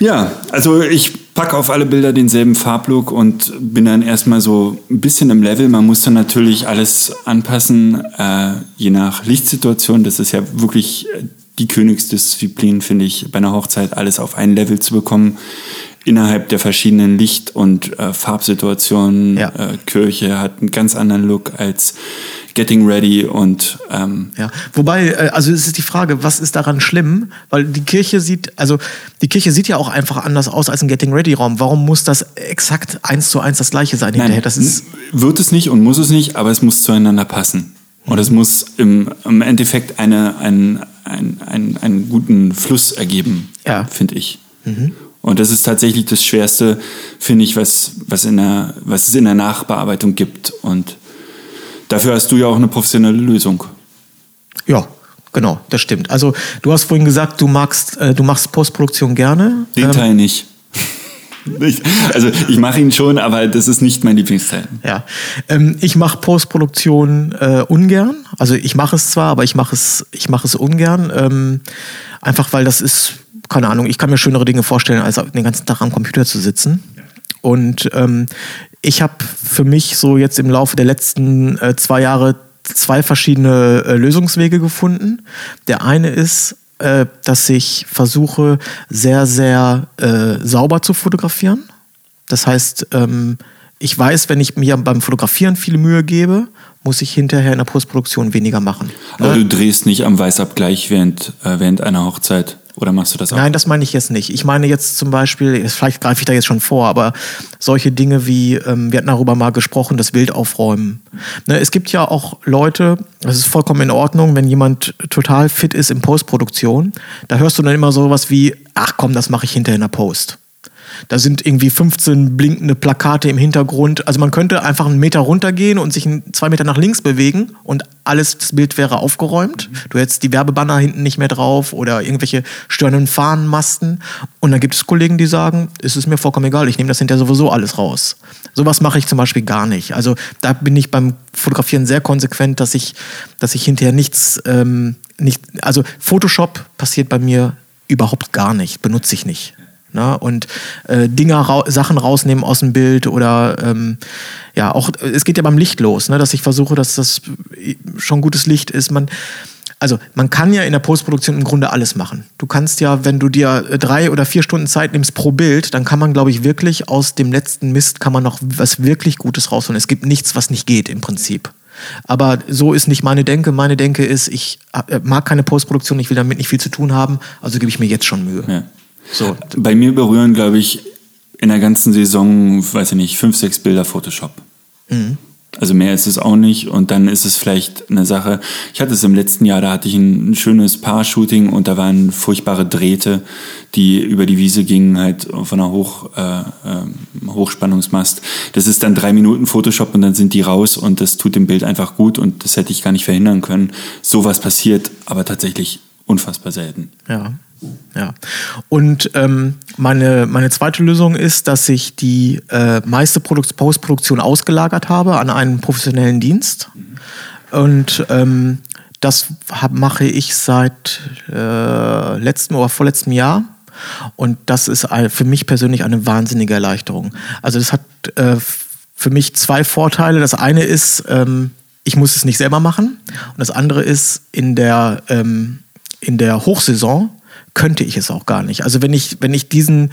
Ja, also ich packe auf alle Bilder denselben Farblook und bin dann erstmal so ein bisschen im Level. Man muss dann natürlich alles anpassen, äh, je nach Lichtsituation. Das ist ja wirklich die Königsdisziplin, finde ich, bei einer Hochzeit alles auf ein Level zu bekommen innerhalb der verschiedenen Licht- und äh, Farbsituationen. Ja. Äh, Kirche hat einen ganz anderen Look als Getting Ready und ähm ja. Wobei, äh, also es ist die Frage, was ist daran schlimm? Weil die Kirche sieht, also die Kirche sieht ja auch einfach anders aus als ein Getting Ready Raum. Warum muss das exakt eins zu eins das gleiche sein Nein, hinterher? Das ist wird es nicht und muss es nicht, aber es muss zueinander passen. Und es muss im, im Endeffekt eine, ein, ein, ein, einen guten Fluss ergeben, ja. finde ich. Mhm. Und das ist tatsächlich das Schwerste, finde ich, was, was, in der, was es in der Nachbearbeitung gibt. Und dafür hast du ja auch eine professionelle Lösung. Ja, genau, das stimmt. Also du hast vorhin gesagt, du magst, äh, du machst Postproduktion gerne. Den ähm, Teil nicht. Ich, also ich mache ihn schon, aber das ist nicht mein Lieblingsteil. Ja, ähm, ich mache Postproduktion äh, ungern. Also ich mache es zwar, aber ich mache es, ich mache es ungern. Ähm, einfach weil das ist keine Ahnung, ich kann mir schönere Dinge vorstellen, als den ganzen Tag am Computer zu sitzen. Und ähm, ich habe für mich so jetzt im Laufe der letzten äh, zwei Jahre zwei verschiedene äh, Lösungswege gefunden. Der eine ist, äh, dass ich versuche, sehr, sehr äh, sauber zu fotografieren. Das heißt, ähm, ich weiß, wenn ich mir beim Fotografieren viele Mühe gebe, muss ich hinterher in der Postproduktion weniger machen. Aber ne? du drehst nicht am Weißabgleich während, äh, während einer Hochzeit. Oder machst du das auch? Nein, das meine ich jetzt nicht. Ich meine jetzt zum Beispiel, vielleicht greife ich da jetzt schon vor, aber solche Dinge wie, ähm, wir hatten darüber mal gesprochen, das Bild aufräumen. Ne, es gibt ja auch Leute, das ist vollkommen in Ordnung, wenn jemand total fit ist in Postproduktion, da hörst du dann immer sowas wie, ach komm, das mache ich hinterher in der Post. Da sind irgendwie 15 blinkende Plakate im Hintergrund. Also man könnte einfach einen Meter runtergehen und sich zwei Meter nach links bewegen und alles, das Bild wäre aufgeräumt. Du hättest die Werbebanner hinten nicht mehr drauf oder irgendwelche störenden Fahnenmasten. Und dann gibt es Kollegen, die sagen, es ist mir vollkommen egal, ich nehme das hinterher sowieso alles raus. Sowas mache ich zum Beispiel gar nicht. Also da bin ich beim Fotografieren sehr konsequent, dass ich, dass ich hinterher nichts, ähm, nicht, also Photoshop passiert bei mir überhaupt gar nicht, benutze ich nicht. Ne? Und äh, Dinger, ra Sachen rausnehmen aus dem Bild oder ähm, ja, auch, es geht ja beim Licht los, ne? dass ich versuche, dass das schon gutes Licht ist. Man, also man kann ja in der Postproduktion im Grunde alles machen. Du kannst ja, wenn du dir drei oder vier Stunden Zeit nimmst pro Bild, dann kann man, glaube ich, wirklich aus dem letzten Mist kann man noch was wirklich Gutes rausholen. Es gibt nichts, was nicht geht im Prinzip. Aber so ist nicht meine Denke. Meine Denke ist, ich äh, mag keine Postproduktion, ich will damit nicht viel zu tun haben, also gebe ich mir jetzt schon Mühe. Ja. So. Bei mir berühren, glaube ich, in der ganzen Saison, weiß ich nicht, fünf, sechs Bilder Photoshop. Also mehr ist es auch nicht und dann ist es vielleicht eine Sache. Ich hatte es im letzten Jahr, da hatte ich ein, schönes Paar-Shooting und da waren furchtbare Drähte, die über die Wiese gingen, halt von einer Hoch, äh, äh, Hochspannungsmast. Das ist dann drei Minuten Photoshop und dann sind die raus und das tut dem Bild einfach gut und das hätte ich gar nicht verhindern können. Sowas passiert, aber tatsächlich unfassbar selten. Ja. Ja. Und ähm, meine, meine zweite Lösung ist, dass ich die äh, meiste Produkt Postproduktion ausgelagert habe an einen professionellen Dienst. Und ähm, das hab, mache ich seit äh, letztem oder vorletztem Jahr. Und das ist für mich persönlich eine wahnsinnige Erleichterung. Also das hat äh, für mich zwei Vorteile. Das eine ist, ähm, ich muss es nicht selber machen. Und das andere ist, in der, ähm, in der Hochsaison könnte ich es auch gar nicht. Also wenn ich, wenn ich diesen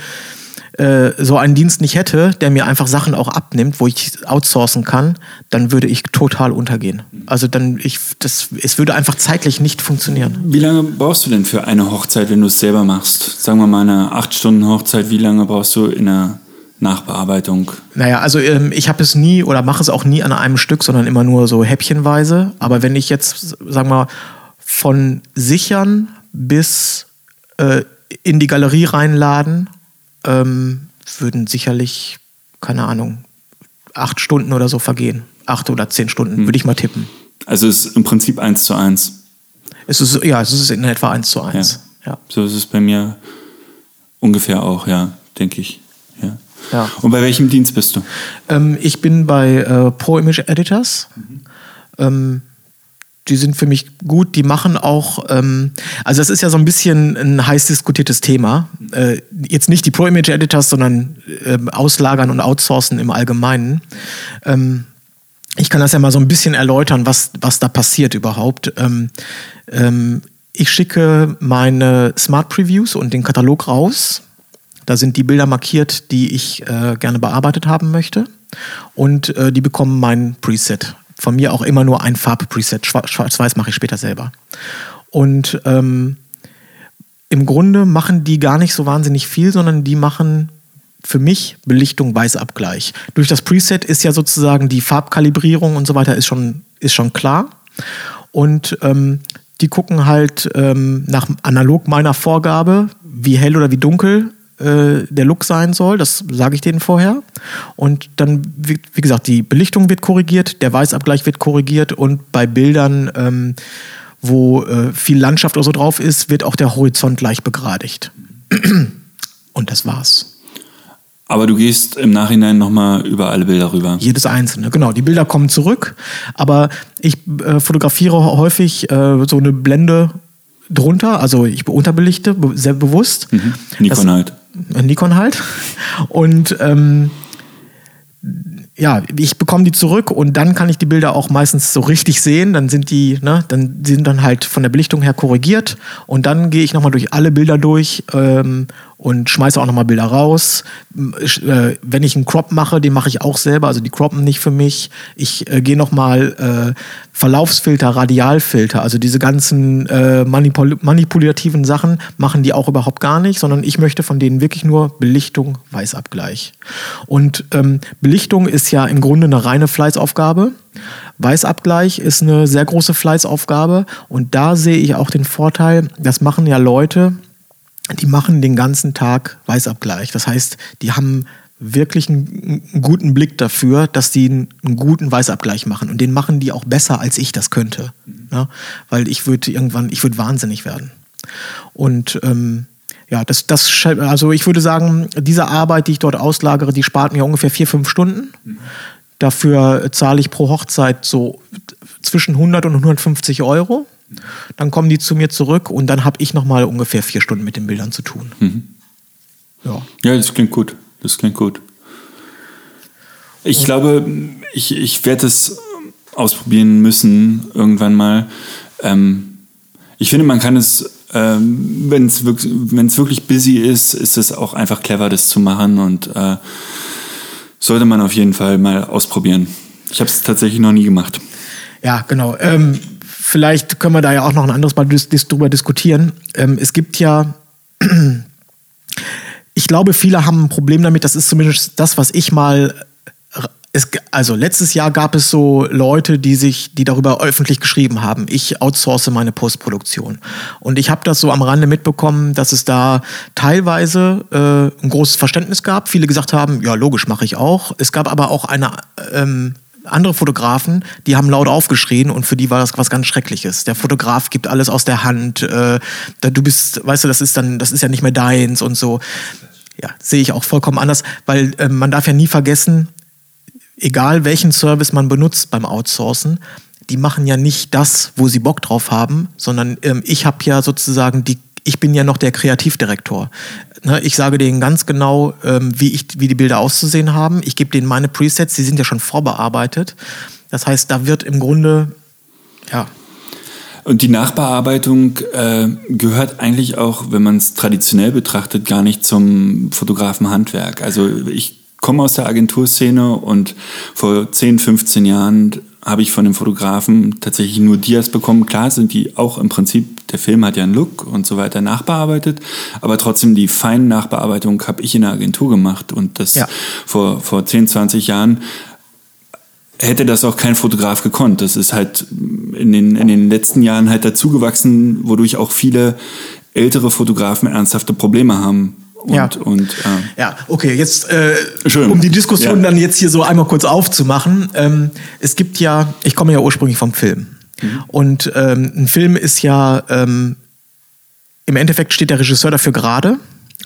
äh, so einen Dienst nicht hätte, der mir einfach Sachen auch abnimmt, wo ich outsourcen kann, dann würde ich total untergehen. Also dann ich das es würde einfach zeitlich nicht funktionieren. Wie lange brauchst du denn für eine Hochzeit, wenn du es selber machst? Sagen wir mal eine acht Stunden Hochzeit, wie lange brauchst du in der Nachbearbeitung? Naja, also ähm, ich habe es nie oder mache es auch nie an einem Stück, sondern immer nur so häppchenweise. Aber wenn ich jetzt, sagen wir mal, von sichern bis äh, in die Galerie reinladen, ähm, würden sicherlich, keine Ahnung, acht Stunden oder so vergehen. Acht oder zehn Stunden, würde ich mal tippen. Also es ist im Prinzip eins zu eins. Es ist, ja, es ist in etwa eins zu eins. Ja. So ist es bei mir ungefähr auch, ja, denke ich. Ja. Ja. Und bei welchem Dienst bist du? Ähm, ich bin bei äh, Pro Image Editors. Ähm, die sind für mich gut. Die machen auch, ähm, also das ist ja so ein bisschen ein heiß diskutiertes Thema. Äh, jetzt nicht die Pro Image Editors, sondern ähm, auslagern und outsourcen im Allgemeinen. Ähm, ich kann das ja mal so ein bisschen erläutern, was, was da passiert überhaupt. Ähm, ähm, ich schicke meine Smart Previews und den Katalog raus. Da sind die Bilder markiert, die ich äh, gerne bearbeitet haben möchte. Und äh, die bekommen mein Preset. Von mir auch immer nur ein Farbpreset. Schwa- Schwarz-Weiß mache ich später selber. Und ähm, im Grunde machen die gar nicht so wahnsinnig viel, sondern die machen für mich Belichtung Weißabgleich. Durch das Preset ist ja sozusagen die Farbkalibrierung und so weiter ist schon, ist schon klar. Und ähm, die gucken halt ähm, nach analog meiner Vorgabe, wie hell oder wie dunkel äh, der Look sein soll. Das sage ich denen vorher. Und dann, wie, wie gesagt, die Belichtung wird korrigiert, der Weißabgleich wird korrigiert und bei Bildern, ähm, wo äh, viel Landschaft oder so drauf ist, wird auch der Horizont leicht begradigt. Und das war's. Aber du gehst im Nachhinein nochmal über alle Bilder rüber. Jedes einzelne, genau. Die Bilder kommen zurück, aber ich äh, fotografiere häufig äh, so eine Blende drunter, also ich unterbelichte be sehr bewusst. Nikon Das- halt. Nikon halt. Und ähm, ja, ich bekomme die zurück und dann kann ich die Bilder auch meistens so richtig sehen. Dann sind die, ne, dann sind dann halt von der Belichtung her korrigiert und dann gehe ich nochmal durch alle Bilder durch ähm, und schmeiße auch nochmal Bilder raus. Äh, wenn ich einen Crop mache, den mache ich auch selber, also die croppen nicht für mich. Ich äh, gehe nochmal äh, Verlaufsfilter, Radialfilter, also diese ganzen äh, manipul manipulativen Sachen machen die auch überhaupt gar nicht, sondern ich möchte von denen wirklich nur Belichtung, Weißabgleich. Und ähm, Belichtung ist ja im Grunde eine reine Fleißaufgabe. Weißabgleich ist eine sehr große Fleißaufgabe und da sehe ich auch den Vorteil, das machen ja Leute, die machen den ganzen Tag Weißabgleich. Das heißt, die haben wirklich einen, einen guten Blick dafür, dass die einen, einen guten Weißabgleich machen. Und den machen die auch besser, als ich das könnte. Ne? Weil ich würde irgendwann, ich würde wahnsinnig werden. Und ähm, ja, das, das, also ich würde sagen, diese Arbeit, die ich dort auslagere, die spart mir ungefähr vier, fünf Stunden. Dafür zahle ich pro Hochzeit so zwischen 100 und 150 Euro. Dann kommen die zu mir zurück und dann habe ich noch mal ungefähr vier Stunden mit den Bildern zu tun. Ja. Ja, das klingt gut. Das klingt gut. Ich glaube, ich, ich werde es ausprobieren müssen irgendwann mal. Ähm, ich finde, man kann es, ähm, wenn es wirklich, wirklich busy ist, ist es auch einfach clever, das zu machen und äh, sollte man auf jeden Fall mal ausprobieren. Ich habe es tatsächlich noch nie gemacht. Ja, genau. Ähm, vielleicht können wir da ja auch noch ein anderes Mal dis drüber diskutieren. Ähm, es gibt ja ich glaube, viele haben ein Problem damit. Das ist zumindest das, was ich mal es, also letztes Jahr gab es so Leute, die sich, die darüber öffentlich geschrieben haben, ich outsource meine Postproduktion. Und ich habe das so am Rande mitbekommen, dass es da teilweise äh, ein großes Verständnis gab. Viele gesagt haben, ja, logisch, mache ich auch. Es gab aber auch eine ähm, andere Fotografen, die haben laut aufgeschrien und für die war das was ganz Schreckliches. Der Fotograf gibt alles aus der Hand. Äh, du bist, weißt du, das ist dann, das ist ja nicht mehr deins und so. Ja, sehe ich auch vollkommen anders, weil äh, man darf ja nie vergessen, egal welchen Service man benutzt beim Outsourcen, die machen ja nicht das, wo sie Bock drauf haben, sondern ähm, ich habe ja sozusagen die, ich bin ja noch der Kreativdirektor. Ne, ich sage denen ganz genau, ähm, wie, ich, wie die Bilder auszusehen haben. Ich gebe denen meine Presets, die sind ja schon vorbearbeitet. Das heißt, da wird im Grunde, ja, und die Nachbearbeitung äh, gehört eigentlich auch, wenn man es traditionell betrachtet, gar nicht zum Fotografenhandwerk. Also ich komme aus der Agenturszene und vor 10, 15 Jahren habe ich von dem Fotografen tatsächlich nur Dias bekommen. Klar sind die auch im Prinzip, der Film hat ja einen Look und so weiter nachbearbeitet, aber trotzdem die feine Nachbearbeitung habe ich in der Agentur gemacht und das ja. vor, vor 10, 20 Jahren hätte das auch kein Fotograf gekonnt. Das ist halt in den, in den letzten Jahren halt dazugewachsen, wodurch auch viele ältere Fotografen ernsthafte Probleme haben und, ja. und äh, ja, okay, jetzt äh, um die Diskussion ja. dann jetzt hier so einmal kurz aufzumachen. Ähm, es gibt ja, ich komme ja ursprünglich vom Film. Mhm. Und ähm, ein Film ist ja, ähm, im Endeffekt steht der Regisseur dafür gerade,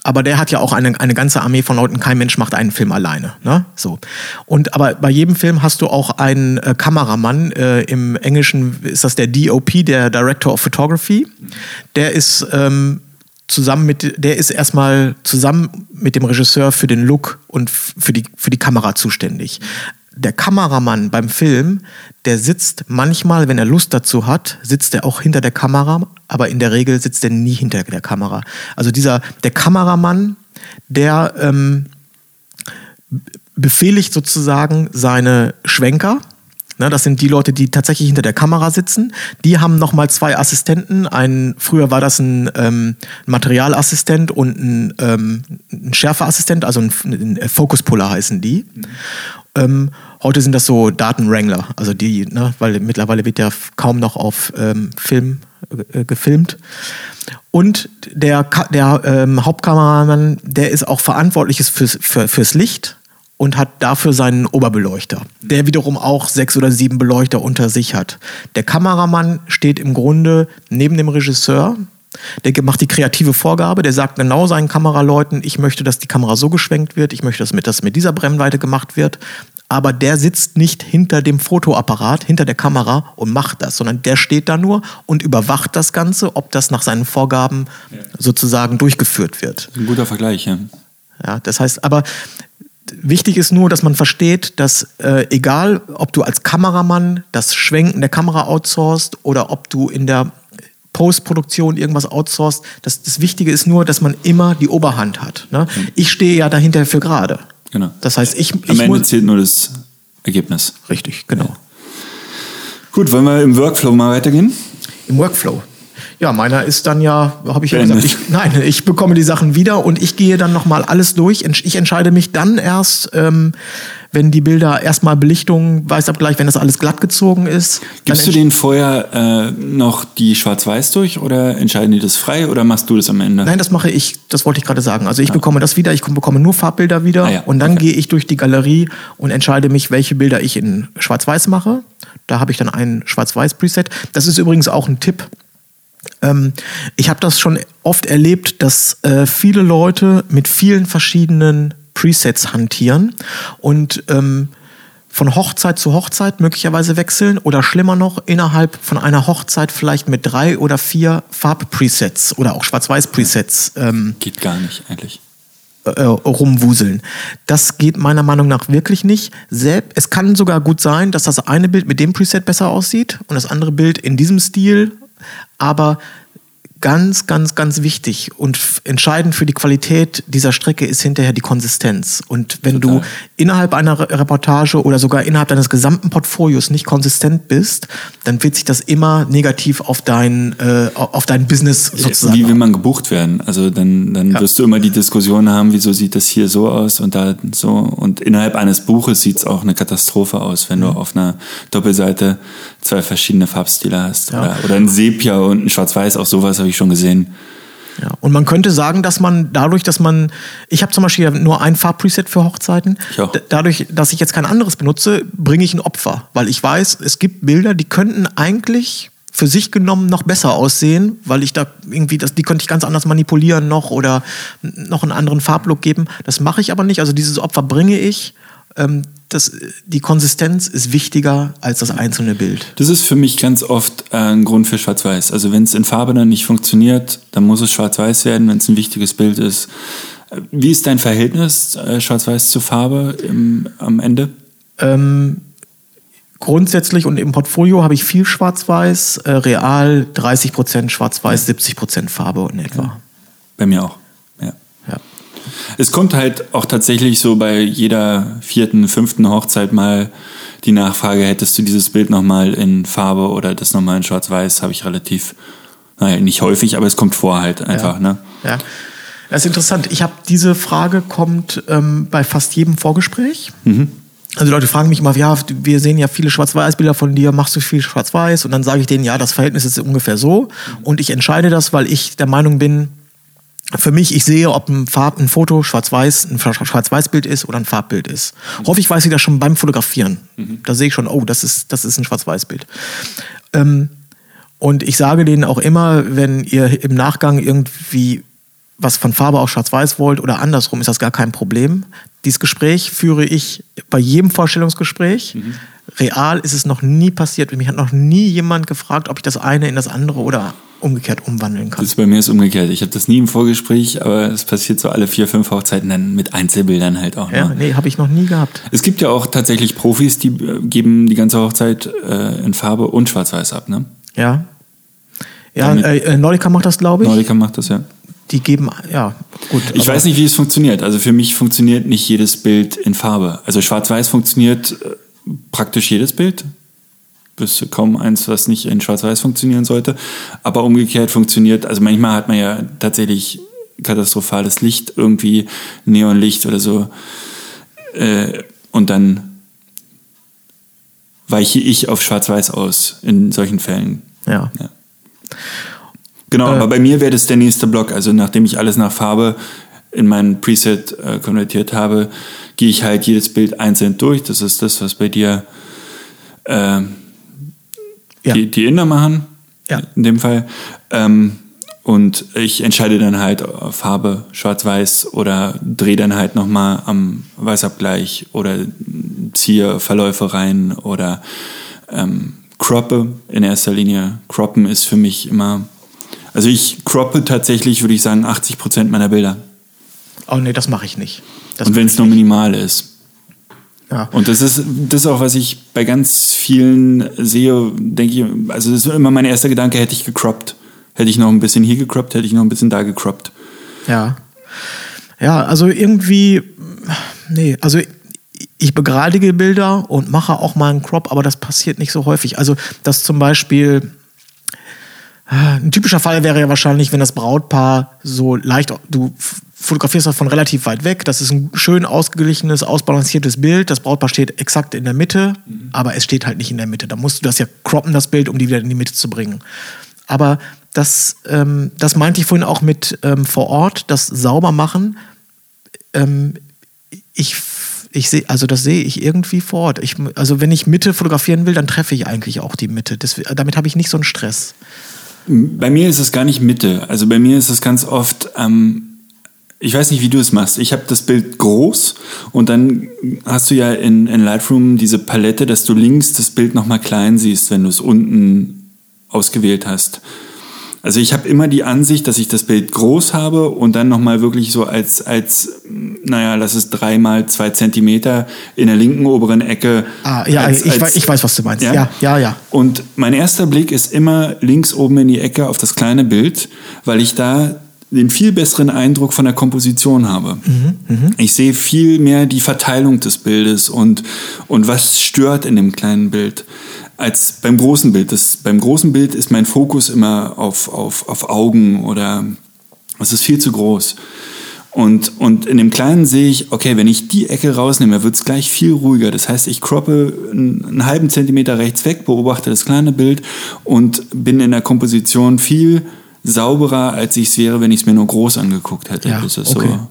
aber der hat ja auch eine, eine ganze Armee von Leuten. Kein Mensch macht einen Film alleine. Ne? So. Und aber bei jedem Film hast du auch einen äh, Kameramann. Äh, Im Englischen ist das der DOP, der Director of Photography. Der ist ähm, zusammen mit, der ist erstmal zusammen mit dem Regisseur für den Look und für die, für die Kamera zuständig. Der Kameramann beim Film, der sitzt manchmal, wenn er Lust dazu hat, sitzt er auch hinter der Kamera, aber in der Regel sitzt er nie hinter der Kamera. Also dieser, der Kameramann, der ähm, befehligt sozusagen seine Schwenker, Ne, das sind die Leute, die tatsächlich hinter der Kamera sitzen. Die haben nochmal zwei Assistenten. Ein, früher war das ein ähm, Materialassistent und ein, ähm, ein Schärfeassistent, also ein, ein Focus-Puller heißen die. Mhm. Ähm, heute sind das so Datenwrangler, also die, ne, weil mittlerweile wird ja kaum noch auf ähm, Film äh, gefilmt. Und der, der ähm, Hauptkameramann, der ist auch verantwortlich fürs, für, fürs Licht und hat dafür seinen Oberbeleuchter, der wiederum auch sechs oder sieben Beleuchter unter sich hat. Der Kameramann steht im Grunde neben dem Regisseur. Der macht die kreative Vorgabe, der sagt genau seinen Kameraleuten, ich möchte, dass die Kamera so geschwenkt wird, ich möchte, dass mit, dass mit dieser Brennweite gemacht wird. Aber der sitzt nicht hinter dem Fotoapparat, hinter der Kamera und macht das, sondern der steht da nur und überwacht das Ganze, ob das nach seinen Vorgaben sozusagen durchgeführt wird. Ein guter Vergleich, ja. Ja, das heißt, aber Wichtig ist nur, dass man versteht, dass äh, egal, ob du als Kameramann das Schwenken der Kamera outsourcest oder ob du in der Postproduktion irgendwas outsourcest, das, das Wichtige ist nur, dass man immer die Oberhand hat. Ne? Mhm. Ich stehe ja dahinter für gerade. Genau. Das heißt, ich, Am Ende zählt nur das Ergebnis. Richtig, genau. Ja. Gut, wollen wir im Workflow mal weitergehen? Im Workflow. Ja, meiner ist dann ja, habe ich ja gesagt, ich, nein, ich bekomme die Sachen wieder und ich gehe dann nochmal alles durch. Ich entscheide mich dann erst, ähm, wenn die Bilder erstmal Belichtung, Weißabgleich, wenn das alles glatt gezogen ist. Gibst du denen vorher äh, noch die Schwarz-Weiß durch oder entscheiden die das frei oder machst du das am Ende? Nein, das mache ich, das wollte ich gerade sagen. Also ich ja. bekomme das wieder, ich bekomme nur Farbbilder wieder ah, ja. und dann okay. gehe ich durch die Galerie und entscheide mich, welche Bilder ich in Schwarz-Weiß mache. Da habe ich dann ein Schwarz-Weiß-Preset. Das ist übrigens auch ein Tipp ähm, ich habe das schon oft erlebt, dass äh, viele Leute mit vielen verschiedenen Presets hantieren und ähm, von Hochzeit zu Hochzeit möglicherweise wechseln oder schlimmer noch innerhalb von einer Hochzeit vielleicht mit drei oder vier Farbpresets oder auch Schwarz-Weiß-Presets. Ähm, Geht gar nicht eigentlich. Äh, rumwuseln. Das geht meiner Meinung nach wirklich nicht. Selbst, es kann sogar gut sein, dass das eine Bild mit dem Preset besser aussieht und das andere Bild in diesem Stil aber ganz, ganz, ganz wichtig und entscheidend für die Qualität dieser Strecke ist hinterher die Konsistenz. Und wenn Total. du innerhalb einer Reportage oder sogar innerhalb deines gesamten Portfolios nicht konsistent bist, dann wird sich das immer negativ auf dein, äh, auf dein Business sozusagen. Wie will man gebucht werden? Also dann, dann ja. wirst du immer die Diskussion haben, wieso sieht das hier so aus und da so. Und innerhalb eines Buches sieht es auch eine Katastrophe aus, wenn mhm. du auf einer Doppelseite zwei verschiedene Farbstile hast. Ja. Oder, oder ein Sepia und ein Schwarz-Weiß, auch sowas habe ich schon gesehen. Ja, und man könnte sagen, dass man dadurch, dass man, ich habe zum Beispiel nur ein Farbpreset für Hochzeiten, dadurch, dass ich jetzt kein anderes benutze, bringe ich ein Opfer, weil ich weiß, es gibt Bilder, die könnten eigentlich für sich genommen noch besser aussehen, weil ich da irgendwie, das, die könnte ich ganz anders manipulieren noch oder noch einen anderen Farblook geben. Das mache ich aber nicht. Also dieses Opfer bringe ich. Ähm, das, die Konsistenz ist wichtiger als das einzelne Bild. Das ist für mich ganz oft äh, ein Grund für Schwarz-Weiß. Also wenn es in Farbe dann nicht funktioniert, dann muss es Schwarz-Weiß werden, wenn es ein wichtiges Bild ist. Wie ist dein Verhältnis äh, Schwarz-Weiß zu Farbe im, am Ende? Ähm, grundsätzlich und im Portfolio habe ich viel Schwarz-Weiß, äh, real 30% Schwarz-Weiß, 70% Farbe in etwa. Bei mir auch. Es kommt halt auch tatsächlich so bei jeder vierten, fünften Hochzeit mal die Nachfrage, hättest du dieses Bild nochmal in Farbe oder das nochmal in Schwarz-Weiß, habe ich relativ, naja, nicht häufig, aber es kommt vor halt einfach, ja. ne? Ja. Das ist interessant. Ich habe diese Frage kommt ähm, bei fast jedem Vorgespräch. Mhm. Also Leute fragen mich immer, ja, wir sehen ja viele Schwarz-Weiß-Bilder von dir, machst du viel Schwarz-Weiß? Und dann sage ich denen, ja, das Verhältnis ist ungefähr so. Und ich entscheide das, weil ich der Meinung bin, für mich, ich sehe, ob ein, Farb, ein Foto schwarz-weiß, ein Schwarz-Weiß-Bild ist oder ein Farbbild ist. Mhm. Häufig weiß ich das schon beim Fotografieren. Mhm. Da sehe ich schon, oh, das ist, das ist ein Schwarz-Weiß-Bild. Ähm, und ich sage denen auch immer, wenn ihr im Nachgang irgendwie was von Farbe auf Schwarz-Weiß wollt oder andersrum, ist das gar kein Problem. Dieses Gespräch führe ich bei jedem Vorstellungsgespräch. Mhm. Real ist es noch nie passiert. Mich hat noch nie jemand gefragt, ob ich das eine in das andere oder umgekehrt umwandeln kann. Das ist bei mir ist umgekehrt. Ich habe das nie im Vorgespräch, aber es passiert so alle vier, fünf Hochzeiten dann mit Einzelbildern halt auch. Ja, ne? nee, habe ich noch nie gehabt. Es gibt ja auch tatsächlich Profis, die äh, geben die ganze Hochzeit äh, in Farbe und Schwarz-Weiß ab, ne? Ja. Ja, äh, äh, Nordica macht das, glaube ich. Nordica macht das, ja. Die geben, ja, gut. Ich weiß nicht, wie es funktioniert. Also für mich funktioniert nicht jedes Bild in Farbe. Also Schwarz-Weiß funktioniert äh, praktisch jedes Bild wüsste kaum eins, was nicht in Schwarz-Weiß funktionieren sollte. Aber umgekehrt funktioniert, also manchmal hat man ja tatsächlich katastrophales Licht, irgendwie Neonlicht oder so. Äh, und dann weiche ich auf Schwarz-Weiß aus in solchen Fällen. Ja. ja. Genau, äh, aber bei mir wäre das der nächste Block. Also nachdem ich alles nach Farbe in mein Preset äh, konvertiert habe, gehe ich halt jedes Bild einzeln durch. Das ist das, was bei dir äh, ja. die, die Inder machen, ja. in dem Fall. Ähm, und ich entscheide dann halt Farbe schwarz-weiß oder drehe dann halt nochmal am Weißabgleich oder ziehe Verläufe rein oder ähm, croppe in erster Linie. Croppen ist für mich immer, also ich croppe tatsächlich, würde ich sagen, 80 Prozent meiner Bilder. Oh nee, das mache ich nicht. Das und wenn es nur minimal ist. Ja. Und das ist, das ist auch, was ich bei ganz vielen sehe, denke ich, also das ist immer mein erster Gedanke, hätte ich gecroppt. Hätte ich noch ein bisschen hier gecroppt, hätte ich noch ein bisschen da gecroppt. Ja. Ja, also irgendwie, nee, also ich begradige Bilder und mache auch mal einen Crop, aber das passiert nicht so häufig. Also, dass zum Beispiel, ein typischer Fall wäre ja wahrscheinlich, wenn das Brautpaar so leicht, du fotografierst das von relativ weit weg. Das ist ein schön ausgeglichenes, ausbalanciertes Bild. Das Brautpaar steht exakt in der Mitte, mhm. aber es steht halt nicht in der Mitte. Da musst du das ja croppen, das Bild, um die wieder in die Mitte zu bringen. Aber das, ähm, das meinte ich vorhin auch mit ähm, vor Ort, das sauber machen. Ähm, ich ich sehe, also das sehe ich irgendwie vor Ort. Ich, also wenn ich Mitte fotografieren will, dann treffe ich eigentlich auch die Mitte. Das, damit habe ich nicht so einen Stress. Bei mir ist es gar nicht Mitte. Also bei mir ist es ganz oft ähm, ich weiß nicht, wie du es machst. Ich habe das Bild groß und dann hast du ja in, in Lightroom diese Palette, dass du links das Bild nochmal klein siehst, wenn du es unten ausgewählt hast. Also ich habe immer die Ansicht, dass ich das Bild groß habe und dann nochmal wirklich so als, als, naja, lass es drei mal zwei Zentimeter in der linken oberen Ecke. Ah, ja, als, ich, weiß, ich weiß, was du meinst. Ja? ja, ja, ja. Und mein erster Blick ist immer links oben in die Ecke auf das kleine Bild, weil ich da den viel besseren Eindruck von der Komposition habe. Mhm, mh. Ich sehe viel mehr die Verteilung des Bildes und, und was stört in dem kleinen Bild als beim großen Bild. Das, beim großen Bild ist mein Fokus immer auf, auf, auf Augen oder es ist viel zu groß. Und, und in dem Kleinen sehe ich, okay, wenn ich die Ecke rausnehme, wird es gleich viel ruhiger. Das heißt, ich croppe einen, einen, halben Zentimeter rechts weg, beobachte das kleine Bild und bin in der Komposition viel sauberer, als ich es wäre, wenn ich es mir nur groß angeguckt hätte. Ja, das ist okay. so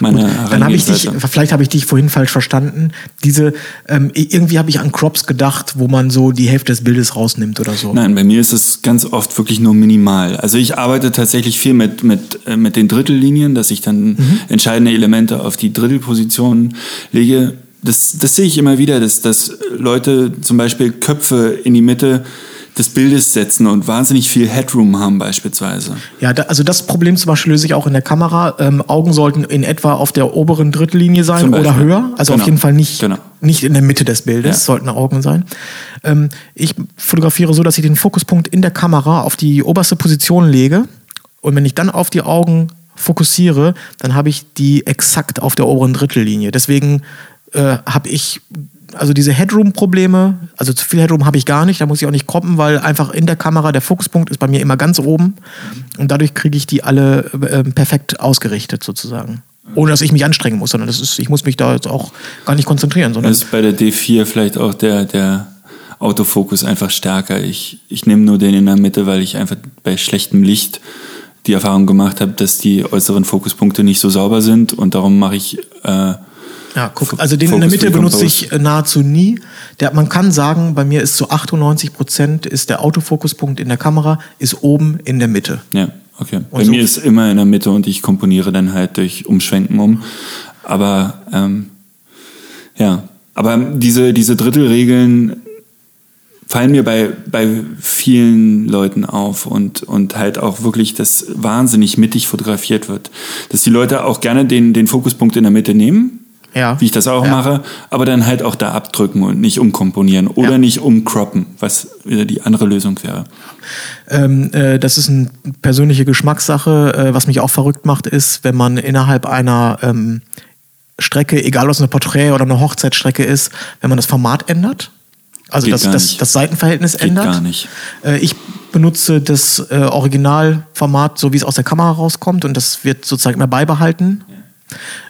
meine Gut, Dann habe ich dich, vielleicht habe ich dich vorhin falsch verstanden. Diese, ähm, irgendwie habe ich an Crops gedacht, wo man so die Hälfte des Bildes rausnimmt oder so. Nein, bei mir ist es ganz oft wirklich nur minimal. Also ich arbeite tatsächlich viel mit, mit, äh, mit den Drittellinien, dass ich dann mhm. entscheidende Elemente auf die Drittelpositionen lege. Das, das sehe ich immer wieder, dass, dass Leute zum Beispiel Köpfe in die Mitte des Bildes setzen und wahnsinnig viel Headroom haben beispielsweise. Ja, da, also das Problem zum Beispiel löse ich auch in der Kamera. Ähm, Augen sollten in etwa auf der oberen Drittellinie sein oder höher. Also genau. auf jeden Fall nicht, genau. nicht in der Mitte des Bildes ja. sollten Augen sein. Ähm, ich fotografiere so, dass ich den Fokuspunkt in der Kamera auf die oberste Position lege. Und wenn ich dann auf die Augen fokussiere, dann habe ich die exakt auf der oberen Drittellinie. Deswegen äh, habe ich also diese Headroom-Probleme, also zu viel Headroom habe ich gar nicht, da muss ich auch nicht kroppen, weil einfach in der Kamera der Fokuspunkt ist bei mir immer ganz oben und dadurch kriege ich die alle äh, perfekt ausgerichtet sozusagen. Ohne dass ich mich anstrengen muss, sondern das ist, ich muss mich da jetzt auch gar nicht konzentrieren. Sondern das ist bei der D4 vielleicht auch der, der Autofokus einfach stärker. Ich, ich nehme nur den in der Mitte, weil ich einfach bei schlechtem Licht die Erfahrung gemacht habe, dass die äußeren Fokuspunkte nicht so sauber sind und darum mache ich äh, ja, guck, also den Focus in der Mitte benutze ich äh, nahezu nie. Der, man kann sagen, bei mir ist zu 98 Prozent ist der Autofokuspunkt in der Kamera ist oben in der Mitte. Ja, okay. Und bei so mir ist immer in der Mitte und ich komponiere dann halt durch Umschwenken um. Aber ähm, ja, aber diese diese Drittelregeln fallen mir bei, bei vielen Leuten auf und, und halt auch wirklich, dass wahnsinnig mittig fotografiert wird. Dass die Leute auch gerne den, den Fokuspunkt in der Mitte nehmen, ja. wie ich das auch ja. mache, aber dann halt auch da abdrücken und nicht umkomponieren oder ja. nicht umcroppen, was wieder die andere Lösung wäre. Ähm, äh, das ist eine persönliche Geschmackssache. Äh, was mich auch verrückt macht, ist, wenn man innerhalb einer ähm, Strecke, egal ob es eine Porträt- oder eine Hochzeitsstrecke ist, wenn man das Format ändert. Also das, das, das, Seitenverhältnis Geht ändert. Gar nicht. Äh, ich benutze das äh, Originalformat, so wie es aus der Kamera rauskommt, und das wird sozusagen immer beibehalten.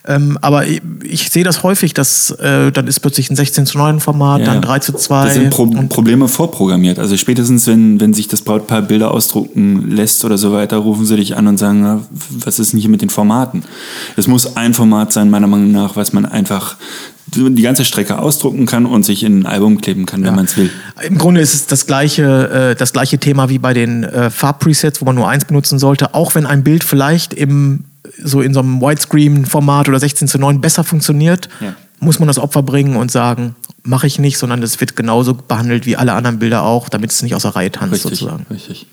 Ja. Ähm, aber ich, ich, sehe das häufig, dass äh, dann ist plötzlich ein 16 zu 9 Format, ja, dann 3 zu 2. Das sind Pro Probleme vorprogrammiert. Also spätestens, wenn, wenn sich das Brautpaar Bilder ausdrucken lässt oder so weiter, rufen sie dich an und sagen, na, was ist denn hier mit den Formaten? Es muss ein Format sein, meiner Meinung nach, was man einfach die ganze Strecke ausdrucken kann und sich in ein Album kleben kann, wenn man es will. Im Grunde ist es das gleiche, äh, das gleiche Thema wie bei den äh, Farbpresets, wo man nur eins benutzen sollte, auch wenn ein Bild vielleicht im so in so einem Widescreen-Format oder 16 zu 9 besser funktioniert, ja. muss man das Opfer bringen und sagen, mache ich nicht, sondern es wird genauso behandelt wie alle anderen Bilder auch, damit es nicht aus der Reihe tanzt richtig, sozusagen. Richtig.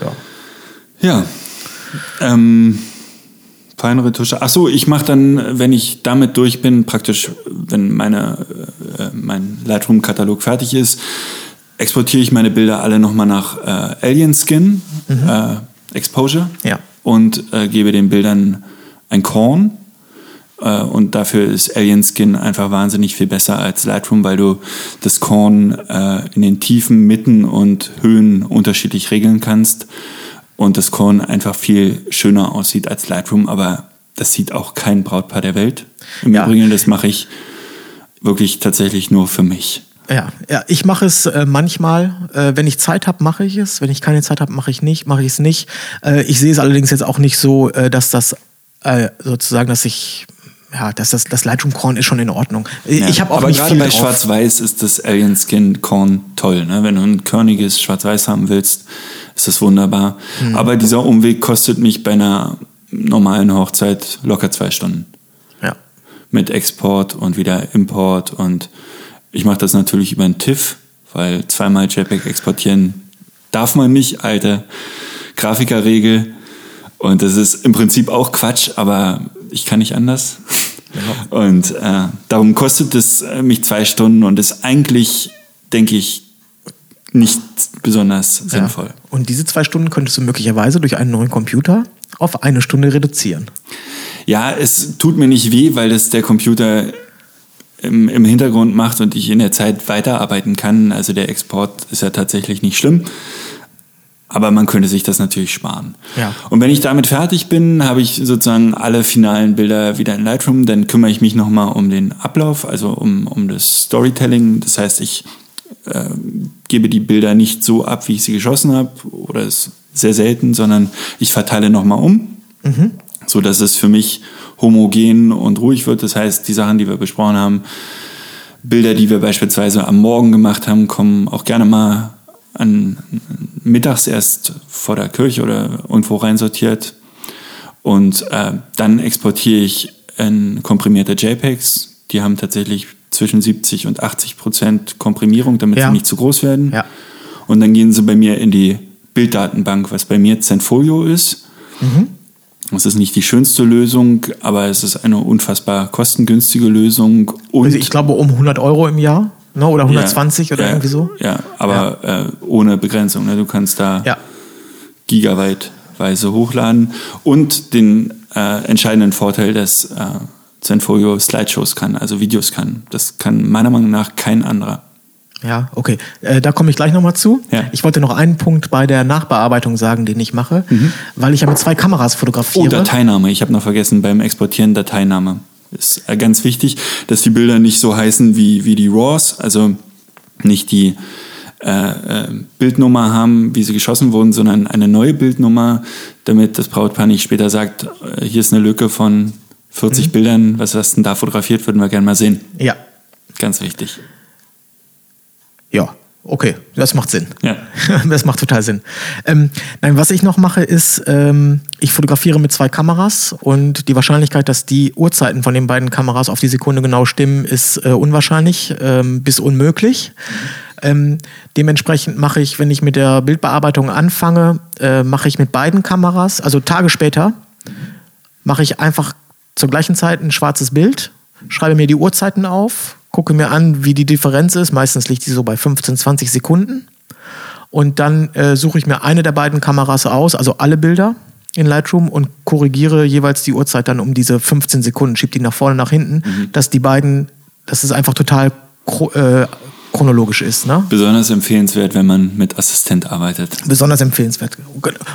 Ja. Ja. Ähm, feinere Tusche. Ach so, ich mache dann, wenn ich damit durch bin, praktisch, wenn meine, äh, mein Lightroom-Katalog fertig ist, exportiere ich meine Bilder alle nochmal nach äh, Alien Skin mhm. äh, Exposure. Ja und äh, gebe den Bildern ein Korn. Äh, und dafür ist Alien Skin einfach wahnsinnig viel besser als Lightroom, weil du das Korn äh, in den Tiefen, Mitten und Höhen unterschiedlich regeln kannst. Und das Korn einfach viel schöner aussieht als Lightroom, aber das sieht auch kein Brautpaar der Welt. Im ja. Übrigen, das mache ich wirklich tatsächlich nur für mich. Ja, ja ich mache es äh, manchmal. Äh, wenn ich Zeit habe, mache ich es. Wenn ich keine Zeit habe, mache ich nicht, mache ich es nicht. Äh, ich sehe es allerdings jetzt auch nicht so, äh, dass das äh, sozusagen, dass ich ja, dass das, das Lightroom Korn ist schon in Ordnung. Ja, ich habe auch aber nicht gerade viel bei Schwarz-Weiß ist das Alien Skin Korn toll. Ne? Wenn du ein körniges Schwarz-Weiß haben willst, ist das wunderbar. Mhm. Aber dieser Umweg kostet mich bei einer normalen Hochzeit locker zwei Stunden. Ja. Mit Export und wieder Import und ich mache das natürlich über einen TIFF, weil zweimal JPEG exportieren darf man nicht, alte Grafikerregel. Und das ist im Prinzip auch Quatsch, aber ich kann nicht anders. Ja. Und äh, darum kostet es äh, mich zwei Stunden und ist eigentlich, denke ich, nicht besonders sinnvoll. Ja. Und diese zwei Stunden könntest du möglicherweise durch einen neuen Computer auf eine Stunde reduzieren. Ja, es tut mir nicht weh, weil das der Computer im, im Hintergrund macht und ich in der Zeit weiterarbeiten kann. Also der Export ist ja tatsächlich nicht schlimm. Aber man könnte sich das natürlich sparen. Ja. Und wenn ich damit fertig bin, habe ich sozusagen alle finalen Bilder wieder in Lightroom. Dann kümmere ich mich nochmal um den Ablauf, also um, um das Storytelling. Das heißt, ich äh, gebe die Bilder nicht so ab, wie ich sie geschossen habe, oder ist sehr selten, sondern ich verteile nochmal um, mhm. so dass es für mich homogen und ruhig wird. Das heißt, die Sachen, die wir besprochen haben, Bilder, die wir beispielsweise am Morgen gemacht haben, kommen auch gerne mal an mittags erst vor der Kirche oder irgendwo reinsortiert. Und äh, dann exportiere ich in komprimierte JPEGs. Die haben tatsächlich zwischen 70 und 80 Prozent Komprimierung, damit ja. sie nicht zu groß werden. Ja. Und dann gehen sie bei mir in die Bilddatenbank, was bei mir Zenfolio ist. Mhm. Das ist nicht die schönste Lösung, aber es ist eine unfassbar kostengünstige Lösung. Und also ich glaube um 100 Euro im Jahr ne? oder 120 ja, oder ja, irgendwie so. Ja, aber ja. Äh, ohne Begrenzung. Ne? Du kannst da gigabyteweise hochladen und den äh, entscheidenden Vorteil, dass äh, Zenfolio Slideshows kann, also Videos kann. Das kann meiner Meinung nach kein anderer. Ja, okay. Äh, da komme ich gleich nochmal zu. Ja. Ich wollte noch einen Punkt bei der Nachbearbeitung sagen, den ich mache, mhm. weil ich ja mit zwei Kameras fotografiere. Oh, Dateiname. Ich habe noch vergessen beim Exportieren Dateiname. Ist äh, ganz wichtig, dass die Bilder nicht so heißen wie, wie die RAWs, also nicht die äh, äh, Bildnummer haben, wie sie geschossen wurden, sondern eine neue Bildnummer, damit das Brautpaar nicht später sagt, äh, hier ist eine Lücke von 40 mhm. Bildern, was hast denn da fotografiert, würden wir gerne mal sehen. Ja. Ganz wichtig. Ja, okay, das macht Sinn. Ja. Das macht total Sinn. Ähm, nein, was ich noch mache, ist, ähm, ich fotografiere mit zwei Kameras und die Wahrscheinlichkeit, dass die Uhrzeiten von den beiden Kameras auf die Sekunde genau stimmen, ist äh, unwahrscheinlich ähm, bis unmöglich. Ähm, dementsprechend mache ich, wenn ich mit der Bildbearbeitung anfange, äh, mache ich mit beiden Kameras, also Tage später, mache ich einfach zur gleichen Zeit ein schwarzes Bild, schreibe mir die Uhrzeiten auf, gucke mir an, wie die Differenz ist. Meistens liegt die so bei 15, 20 Sekunden. Und dann äh, suche ich mir eine der beiden Kameras aus, also alle Bilder in Lightroom und korrigiere jeweils die Uhrzeit dann um diese 15 Sekunden, schiebe die nach vorne, nach hinten, mhm. dass die beiden, dass es einfach total äh, chronologisch ist. Ne? Besonders empfehlenswert, wenn man mit Assistent arbeitet. Besonders empfehlenswert.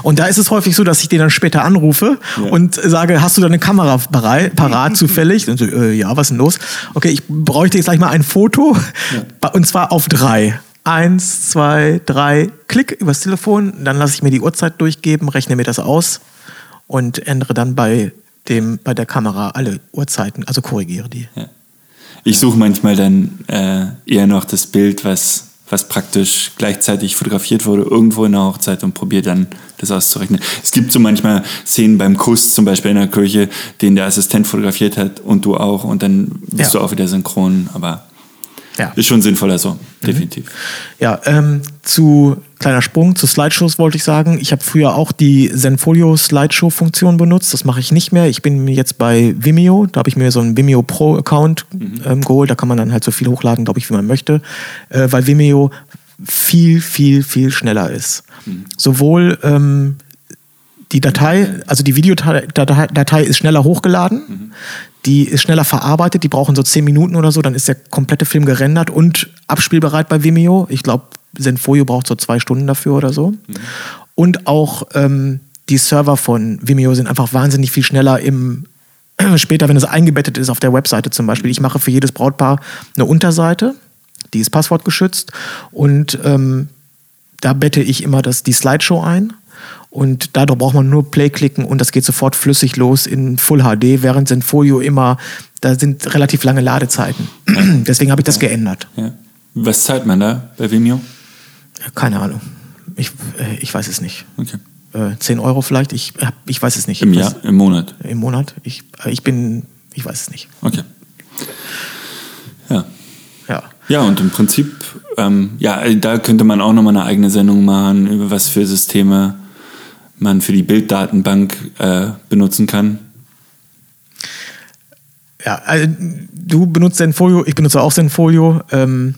Und da ist es häufig so, dass ich den dann später anrufe ja. und sage, hast du da eine Kamera parat, parat zufällig? Und so, äh, ja, was ist denn los? Okay, ich bräuchte jetzt gleich mal ein Foto ja. und zwar auf drei. Eins, zwei, drei, klick übers Telefon, dann lasse ich mir die Uhrzeit durchgeben, rechne mir das aus und ändere dann bei dem, bei der Kamera alle Uhrzeiten, also korrigiere die. Ja. Ich suche manchmal dann äh, eher noch das Bild, was, was praktisch gleichzeitig fotografiert wurde, irgendwo in der Hochzeit und probiere dann das auszurechnen. Es gibt so manchmal Szenen beim Kuss, zum Beispiel in der Kirche, den der Assistent fotografiert hat und du auch und dann bist ja. du auch wieder synchron, aber ja. Ist schon sinnvoller so, mhm. definitiv. Ja, ähm, zu kleiner Sprung zu Slideshows wollte ich sagen. Ich habe früher auch die Zenfolio Slideshow-Funktion benutzt. Das mache ich nicht mehr. Ich bin jetzt bei Vimeo. Da habe ich mir so einen Vimeo Pro-Account mhm. ähm, geholt. Da kann man dann halt so viel hochladen, glaube ich, wie man möchte. Äh, weil Vimeo viel, viel, viel schneller ist. Mhm. Sowohl ähm, die Datei, also die Videodatei ist schneller hochgeladen. Die ist schneller verarbeitet, die brauchen so zehn Minuten oder so, dann ist der komplette Film gerendert und abspielbereit bei Vimeo. Ich glaube, Zenfolio braucht so zwei Stunden dafür oder so. Und auch ähm, die Server von Vimeo sind einfach wahnsinnig viel schneller im später, wenn es eingebettet ist auf der Webseite zum Beispiel. Ich mache für jedes Brautpaar eine Unterseite, die ist passwortgeschützt und ähm, da bette ich immer das, die Slideshow ein und dadurch braucht man nur Play klicken und das geht sofort flüssig los in Full HD, während Zenfolio immer, da sind relativ lange Ladezeiten. Deswegen habe ich das geändert. Ja. Was zahlt man da bei Vimeo? Keine Ahnung. Ich, äh, ich weiß es nicht. Okay. Äh, 10 Euro vielleicht, ich, ich weiß es nicht. Im Jahr, im Monat? Im Monat. Ich, äh, ich bin, ich weiß es nicht. Okay. Ja. Ja. Ja, und im Prinzip ähm, ja, da könnte man auch nochmal eine eigene Sendung machen, über was für Systeme man für die Bilddatenbank äh, benutzen kann. Ja, also, du benutzt Zenfolio, ich benutze auch Zenfolio. Ähm,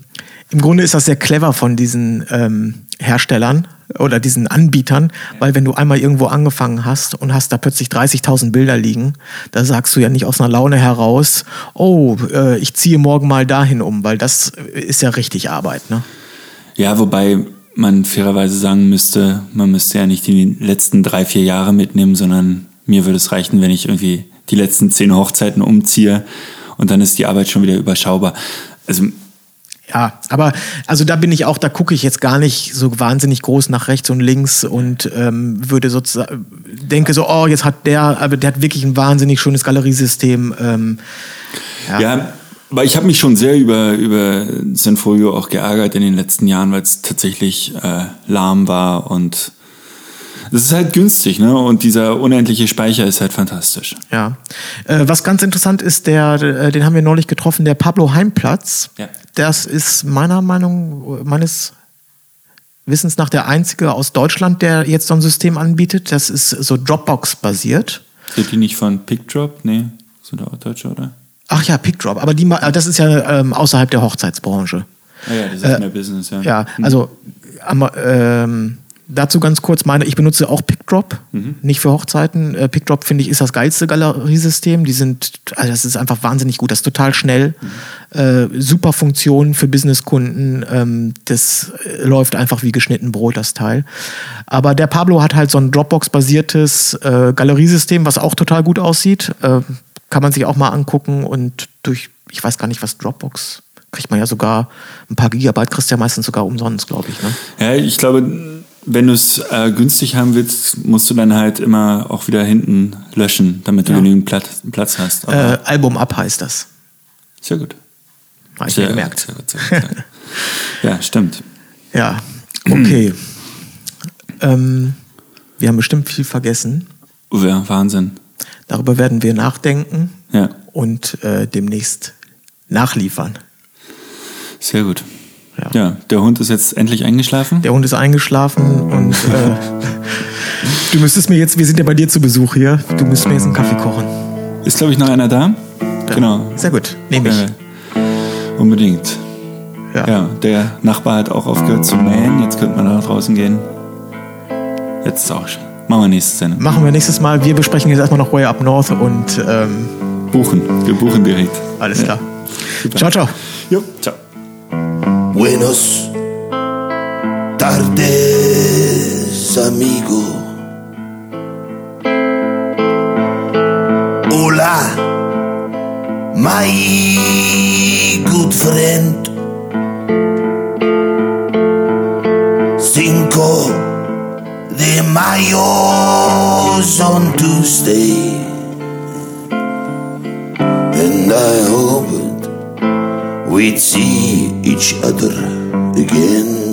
Im Grunde ist das sehr clever von diesen ähm, Herstellern oder diesen Anbietern, weil wenn du einmal irgendwo angefangen hast und hast da plötzlich 30.000 Bilder liegen, da sagst du ja nicht aus einer Laune heraus, oh, äh, ich ziehe morgen mal dahin um, weil das ist ja richtig Arbeit, ne? Ja, wobei man fairerweise sagen müsste, man müsste ja nicht die letzten drei, vier Jahre mitnehmen, sondern mir würde es reichen, wenn ich irgendwie die letzten zehn Hochzeiten umziehe und dann ist die Arbeit schon wieder überschaubar. Also ja, aber also da bin ich auch, da gucke ich jetzt gar nicht so wahnsinnig groß nach rechts und links und ähm, würde sozusagen, denke so, oh, jetzt hat der, aber der hat wirklich ein wahnsinnig schönes Galeriesystem. Ähm, ja. ja, aber ich habe mich schon sehr über, über Zenfolio auch geärgert in den letzten Jahren, weil es tatsächlich äh, lahm war und das ist halt günstig, ne? Und dieser unendliche Speicher ist halt fantastisch. Ja. Äh, was ganz interessant ist, der, äh, den haben wir neulich getroffen, der Pablo Heimplatz. Ja. Das ist meiner Meinung, meines Wissens nach der einzige aus Deutschland, der jetzt so ein System anbietet. Das ist so Dropbox-basiert. Sind die nicht von PickDrop? Nee, sind auch Deutsche, oder? Ach ja, PickDrop. Aber die, das ist ja ähm, außerhalb der Hochzeitsbranche. Ah ja, das ist äh, mehr Business, ja. Ja, also ähm, Dazu ganz kurz meine, ich benutze auch PickDrop, mhm. nicht für Hochzeiten. Äh, PickDrop finde ich ist das geilste Galeriesystem. Die sind, also das ist einfach wahnsinnig gut, das ist total schnell, mhm. äh, super Funktionen für Businesskunden. Ähm, das äh, läuft einfach wie geschnitten Brot das Teil. Aber der Pablo hat halt so ein Dropbox-basiertes äh, Galeriesystem, was auch total gut aussieht. Kann man sich auch mal angucken und durch, ich weiß gar nicht, was Dropbox kriegt man ja sogar ein paar Gigabyte, kriegst du ja meistens sogar umsonst, glaube ich. Ne? Ja, ich glaube wenn du es äh, günstig haben willst, musst du dann halt immer auch wieder hinten löschen, damit du ja. genügend Platz, Platz hast. Äh, Album ab heißt das. Sehr gut. Habe ich sehr, gemerkt. Sehr gut, sehr gut, gut. ja, stimmt. Ja, okay. ähm, wir haben bestimmt viel vergessen. Ja, Wahnsinn. Darüber werden wir nachdenken ja. und äh, demnächst nachliefern. Sehr gut. Ja. ja. der Hund ist jetzt endlich eingeschlafen. Der Hund ist eingeschlafen und äh, du müsstest mir jetzt, wir sind ja bei dir zu Besuch hier, du müsstest mir jetzt einen Kaffee kochen. Ist, glaube ich, noch einer da? Ja. Genau. Sehr gut, nehme ich. Äh, unbedingt. Ja. ja, der Nachbar hat auch aufgehört zu mähen, jetzt könnte man nach draußen gehen. Jetzt ist auch schön. Machen wir nächste Sendung. Machen wir nächstes Mal. Wir besprechen jetzt erstmal noch Way Up North und ähm, buchen. Wir buchen direkt. Alles klar. Ciao, ciao. Jo, ciao. Buenos tardes, amigo. Hola, my good friend. De Mayo on Tuesday, and I hoped we'd see each other again.